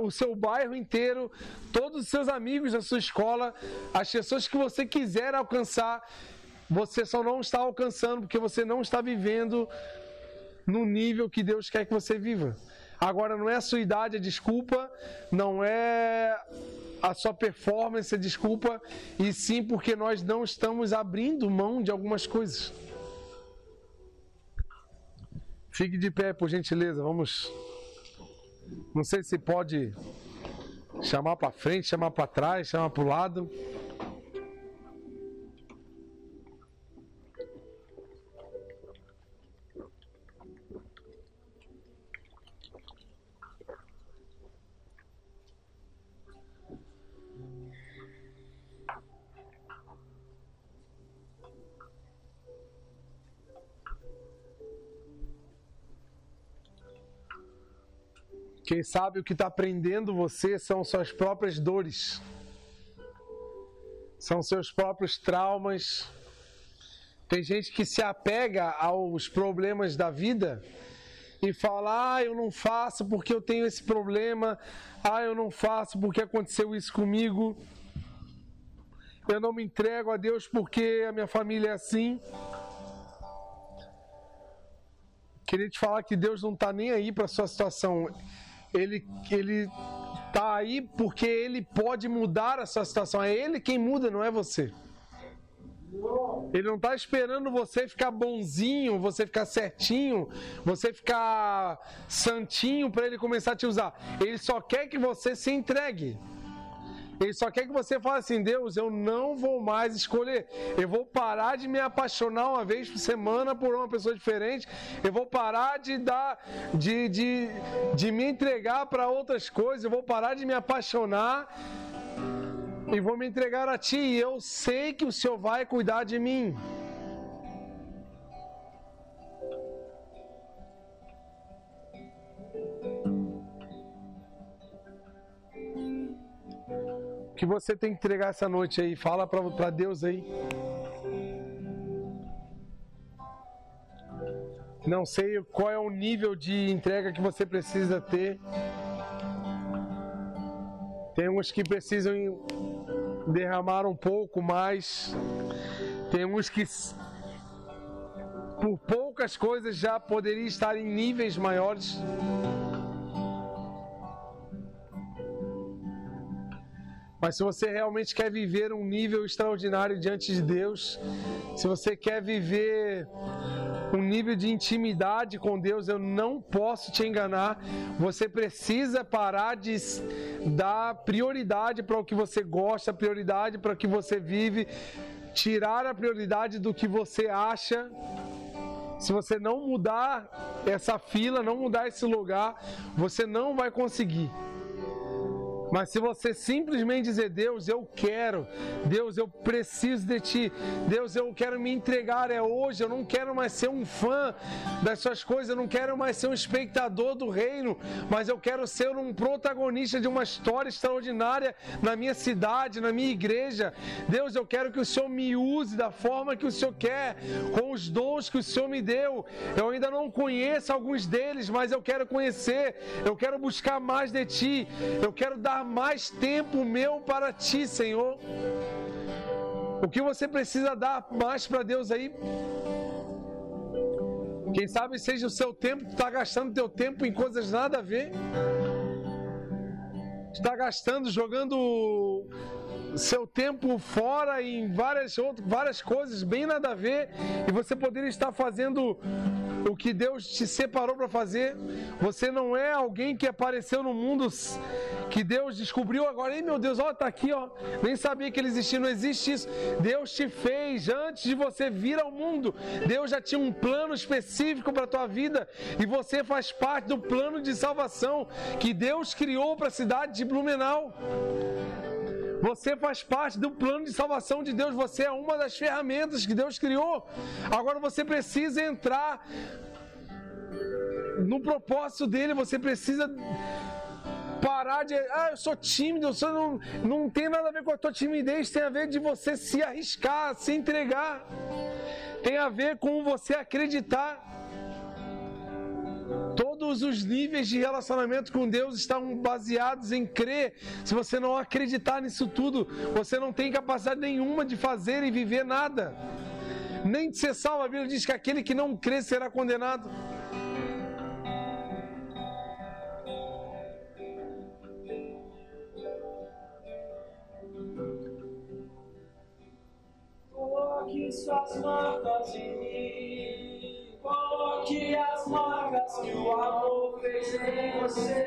o seu bairro inteiro, todos os seus amigos da sua escola, as pessoas que você quiser alcançar, você só não está alcançando porque você não está vivendo no nível que Deus quer que você viva. Agora, não é a sua idade a desculpa, não é a sua performance a desculpa, e sim porque nós não estamos abrindo mão de algumas coisas. Fique de pé, por gentileza. Vamos. Não sei se pode chamar para frente, chamar para trás, chamar para o lado. Quem sabe o que está prendendo você são suas próprias dores, são seus próprios traumas. Tem gente que se apega aos problemas da vida e fala: ah, eu não faço porque eu tenho esse problema, ah, eu não faço porque aconteceu isso comigo, eu não me entrego a Deus porque a minha família é assim. Queria te falar que Deus não está nem aí para a sua situação ele, ele tá aí porque ele pode mudar essa situação. É ele quem muda, não é você. Ele não está esperando você ficar bonzinho, você ficar certinho, você ficar santinho para ele começar a te usar. Ele só quer que você se entregue. Ele só quer que você fale assim: Deus, eu não vou mais escolher. Eu vou parar de me apaixonar uma vez por semana por uma pessoa diferente. Eu vou parar de dar, de, de, de me entregar para outras coisas. Eu vou parar de me apaixonar e vou me entregar a Ti. E eu sei que o Senhor vai cuidar de mim. Que você tem que entregar essa noite aí? Fala para Deus aí. Não sei qual é o nível de entrega que você precisa ter. Tem uns que precisam derramar um pouco mais. Tem uns que por poucas coisas já poderiam estar em níveis maiores. Mas se você realmente quer viver um nível extraordinário diante de Deus, se você quer viver um nível de intimidade com Deus, eu não posso te enganar. Você precisa parar de dar prioridade para o que você gosta, prioridade para o que você vive, tirar a prioridade do que você acha. Se você não mudar essa fila, não mudar esse lugar, você não vai conseguir. Mas se você simplesmente dizer, Deus, eu quero, Deus, eu preciso de Ti, Deus, eu quero me entregar, é hoje, eu não quero mais ser um fã das Suas coisas, eu não quero mais ser um espectador do reino, mas eu quero ser um protagonista de uma história extraordinária na minha cidade, na minha igreja. Deus, eu quero que o Senhor me use da forma que o Senhor quer, com os dons que o Senhor me deu. Eu ainda não conheço alguns deles, mas eu quero conhecer, eu quero buscar mais de Ti, eu quero dar mais tempo meu para ti, Senhor. O que você precisa dar mais para Deus aí? Quem sabe seja o seu tempo, está gastando teu tempo em coisas nada a ver. Está gastando, jogando seu tempo fora em várias, outras, várias coisas bem nada a ver. E você poderia estar fazendo o que Deus te separou para fazer. Você não é alguém que apareceu no mundo que Deus descobriu agora. Ei, meu Deus, ó, tá aqui, ó. Nem sabia que ele existia, não existe isso. Deus te fez antes de você vir ao mundo. Deus já tinha um plano específico para tua vida e você faz parte do plano de salvação que Deus criou para a cidade de Blumenau. Você faz parte do plano de salvação de Deus. Você é uma das ferramentas que Deus criou. Agora você precisa entrar no propósito dele. Você precisa parar de. Ah, eu sou tímido, eu sou, não, não tem nada a ver com a tua timidez, tem a ver de você se arriscar, se entregar. Tem a ver com você acreditar. Todos os níveis de relacionamento com Deus estão baseados em crer. Se você não acreditar nisso tudo, você não tem capacidade nenhuma de fazer e viver nada. Nem de ser salvo. A Bíblia diz que aquele que não crê será condenado. Coloque suas marcas em mim. Coloque as marcas que o amor fez em você.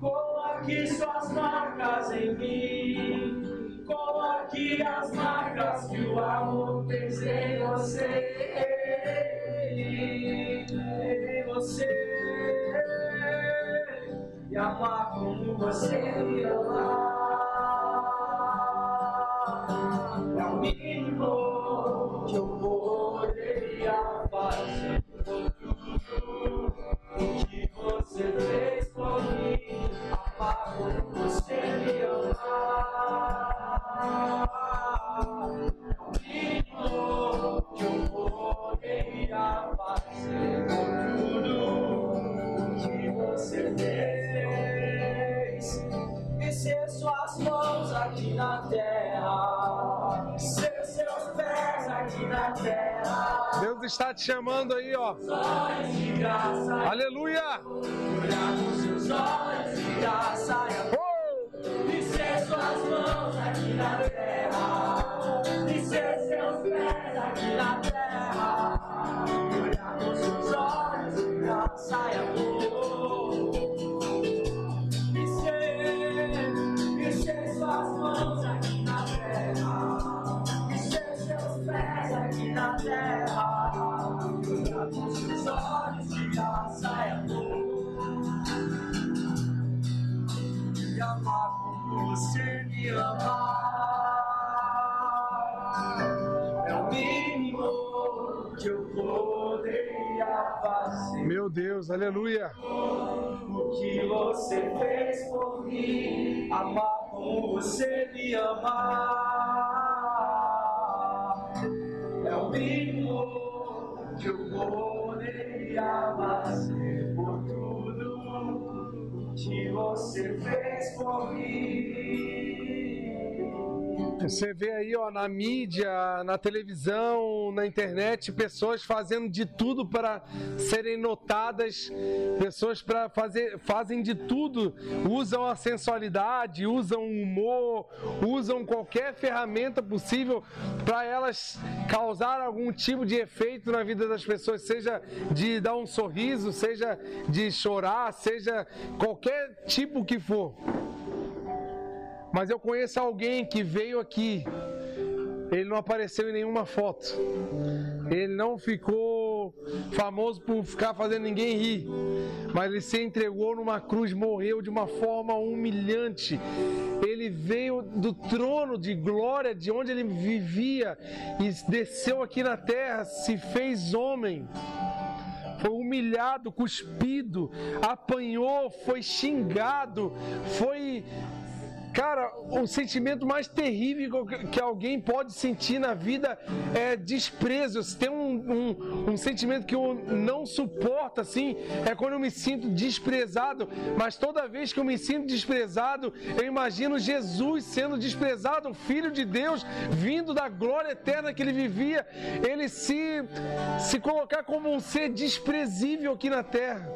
Coloque suas marcas em mim. Coloque as marcas que o amor fez em você. Em você e amar como você me ama. Você fez por mim. Amar como você me ama. É o mínimo que eu poderia fazer por tudo que você fez ser suas mãos aqui na terra, Deus está te chamando aí, ó. Graça, Aleluia! olhar nos seus olhos graça Oh! Aleluia! O que você fez por mim, amar como você me ama. É o mínimo que eu poderia fazer por tudo que você fez por mim. Você vê aí, ó, na mídia, na televisão, na internet, pessoas fazendo de tudo para serem notadas, pessoas para fazer, fazem de tudo, usam a sensualidade, usam o humor, usam qualquer ferramenta possível para elas causar algum tipo de efeito na vida das pessoas, seja de dar um sorriso, seja de chorar, seja qualquer tipo que for. Mas eu conheço alguém que veio aqui, ele não apareceu em nenhuma foto, ele não ficou famoso por ficar fazendo ninguém rir, mas ele se entregou numa cruz, morreu de uma forma humilhante. Ele veio do trono de glória, de onde ele vivia, e desceu aqui na terra, se fez homem foi humilhado, cuspido, apanhou, foi xingado, foi. Cara, o sentimento mais terrível que alguém pode sentir na vida é desprezo. Tem um, um, um, sentimento que eu não suporto, assim, é quando eu me sinto desprezado. Mas toda vez que eu me sinto desprezado, eu imagino Jesus sendo desprezado, o Filho de Deus, vindo da glória eterna que ele vivia, ele se, se colocar como um ser desprezível aqui na terra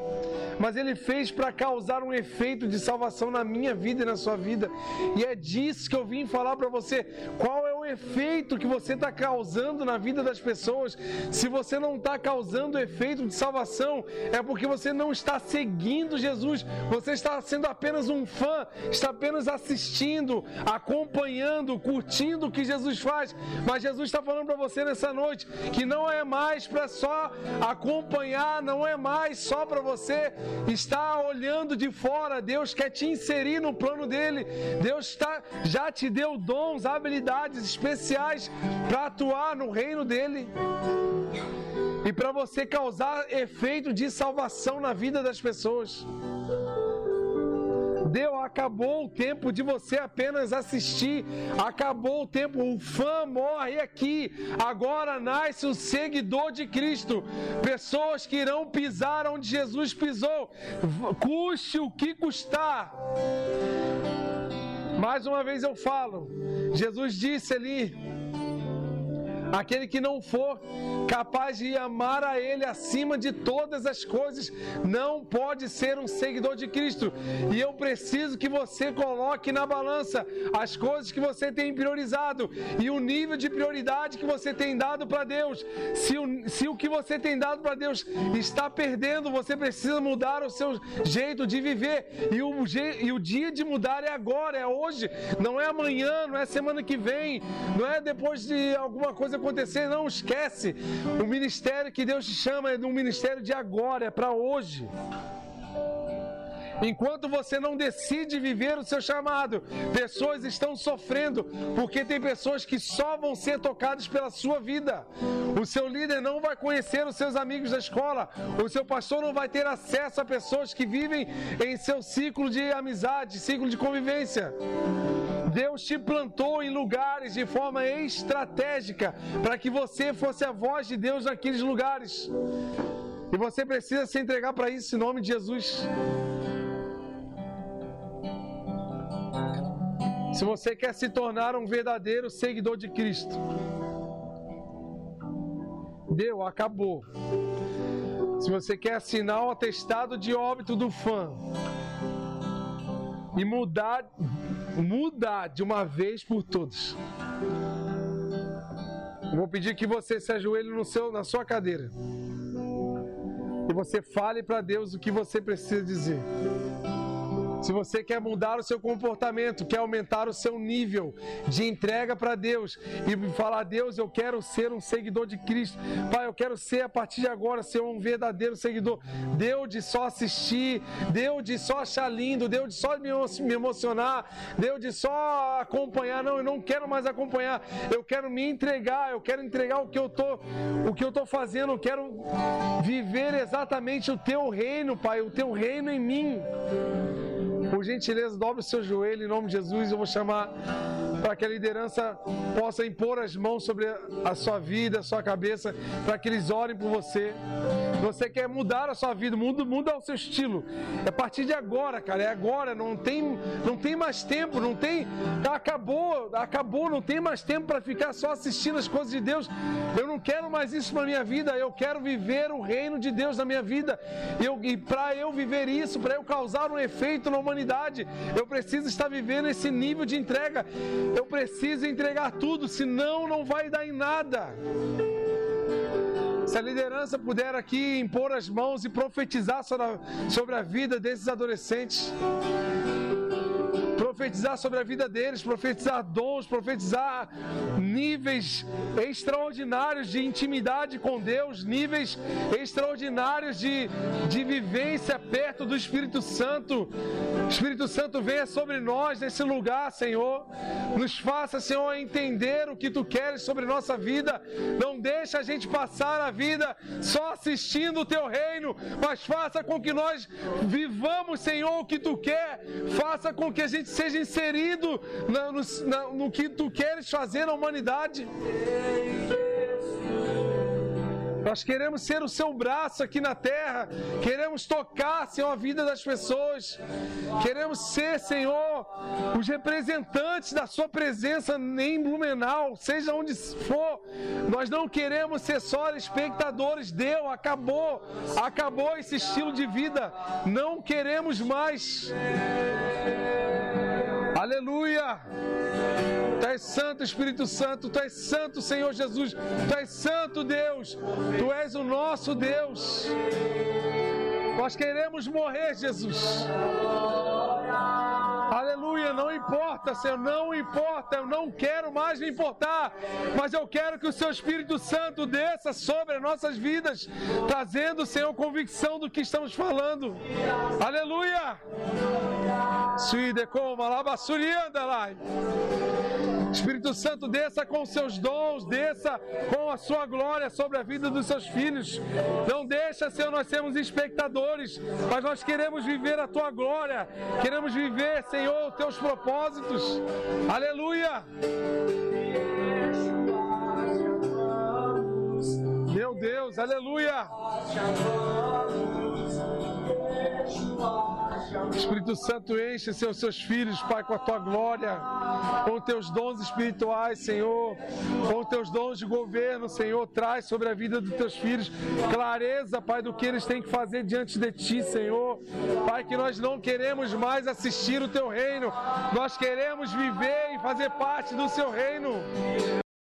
mas ele fez para causar um efeito de salvação na minha vida e na sua vida. E é disso que eu vim falar para você. Qual o efeito que você está causando na vida das pessoas. Se você não está causando efeito de salvação, é porque você não está seguindo Jesus. Você está sendo apenas um fã, está apenas assistindo, acompanhando, curtindo o que Jesus faz. Mas Jesus está falando para você nessa noite que não é mais para só acompanhar, não é mais só para você estar olhando de fora. Deus quer te inserir no plano dele. Deus está, já te deu dons, habilidades especiais para atuar no reino dele. E para você causar efeito de salvação na vida das pessoas. Deu, acabou o tempo de você apenas assistir, acabou o tempo, o fã morre aqui. Agora nasce o seguidor de Cristo, pessoas que irão pisar onde Jesus pisou, custe o que custar. Mais uma vez eu falo, Jesus disse ali, Aquele que não for capaz de amar a Ele acima de todas as coisas, não pode ser um seguidor de Cristo. E eu preciso que você coloque na balança as coisas que você tem priorizado e o nível de prioridade que você tem dado para Deus. Se o, se o que você tem dado para Deus está perdendo, você precisa mudar o seu jeito de viver. E o, e o dia de mudar é agora, é hoje, não é amanhã, não é semana que vem, não é depois de alguma coisa acontecer, não esquece. O ministério que Deus te chama é um ministério de agora, é para hoje. Enquanto você não decide viver o seu chamado, pessoas estão sofrendo, porque tem pessoas que só vão ser tocadas pela sua vida. O seu líder não vai conhecer os seus amigos da escola, o seu pastor não vai ter acesso a pessoas que vivem em seu ciclo de amizade, ciclo de convivência. Deus te plantou em lugares de forma estratégica para que você fosse a voz de Deus naqueles lugares. E você precisa se entregar para isso em nome de Jesus. Se você quer se tornar um verdadeiro seguidor de Cristo, deu, acabou. Se você quer assinar o atestado de óbito do fã e mudar, mudar de uma vez por todas, eu vou pedir que você se ajoelhe no seu, na sua cadeira e você fale para Deus o que você precisa dizer. Se você quer mudar o seu comportamento, quer aumentar o seu nível de entrega para Deus e falar: Deus, eu quero ser um seguidor de Cristo. Pai, eu quero ser a partir de agora ser um verdadeiro seguidor. Deu de só assistir, deu de só achar lindo, deu de só me emocionar, deu de só acompanhar. Não, eu não quero mais acompanhar. Eu quero me entregar, eu quero entregar o que eu tô, o que eu tô fazendo. Eu quero viver exatamente o teu reino, Pai, o teu reino em mim. Por gentileza, dobre o seu joelho em nome de Jesus. Eu vou chamar para que a liderança possa impor as mãos sobre a sua vida, a sua cabeça, para que eles orem por você. Você quer mudar a sua vida, muda, muda o seu estilo. É a partir de agora, cara. É agora. Não tem, não tem mais tempo. Não tem. Acabou, acabou. Não tem mais tempo para ficar só assistindo as coisas de Deus. Eu não quero mais isso na minha vida. Eu quero viver o reino de Deus na minha vida. Eu, e para eu viver isso, para eu causar um efeito na humanidade, eu preciso estar vivendo esse nível de entrega. Eu preciso entregar tudo, senão não vai dar em nada. Se a liderança puder aqui impor as mãos e profetizar sobre a vida desses adolescentes profetizar sobre a vida deles, profetizar dons, profetizar níveis extraordinários de intimidade com Deus, níveis extraordinários de, de vivência perto do Espírito Santo. Espírito Santo, venha sobre nós nesse lugar, Senhor. Nos faça, Senhor, entender o que tu queres sobre nossa vida. Não deixa a gente passar a vida só assistindo o teu reino, mas faça com que nós vivamos, Senhor, o que tu quer. Faça com que a gente seja inserido na, no, na, no que tu queres fazer na humanidade. Nós queremos ser o seu braço aqui na terra. Queremos tocar, Senhor, a vida das pessoas. Queremos ser, Senhor, os representantes da sua presença em Blumenau, seja onde for. Nós não queremos ser só espectadores. Deu, acabou. Acabou esse estilo de vida. Não queremos mais. Aleluia! Tu és santo, Espírito Santo, Tu és santo, Senhor Jesus, Tu és santo, Deus, Tu és o nosso Deus. Nós queremos morrer, Jesus. Aleluia, não importa, Senhor, não importa, eu não quero mais me importar, mas eu quero que o Seu Espírito Santo desça sobre as nossas vidas, trazendo, Senhor, convicção do que estamos falando. Aleluia! Suide como alabassurianda lá. Espírito Santo, desça com seus dons, desça com a sua glória sobre a vida dos seus filhos. Não deixa, Senhor, nós sermos espectadores, mas nós queremos viver a tua glória, queremos viver, Senhor, os teus propósitos. Aleluia! Meu Deus, aleluia! Espírito Santo, enche seus, filhos, Pai, com a tua glória, com teus dons espirituais, Senhor, com teus dons de governo, Senhor, traz sobre a vida dos teus filhos clareza, Pai, do que eles têm que fazer diante de ti, Senhor. Pai, que nós não queremos mais assistir o teu reino, nós queremos viver e fazer parte do seu reino.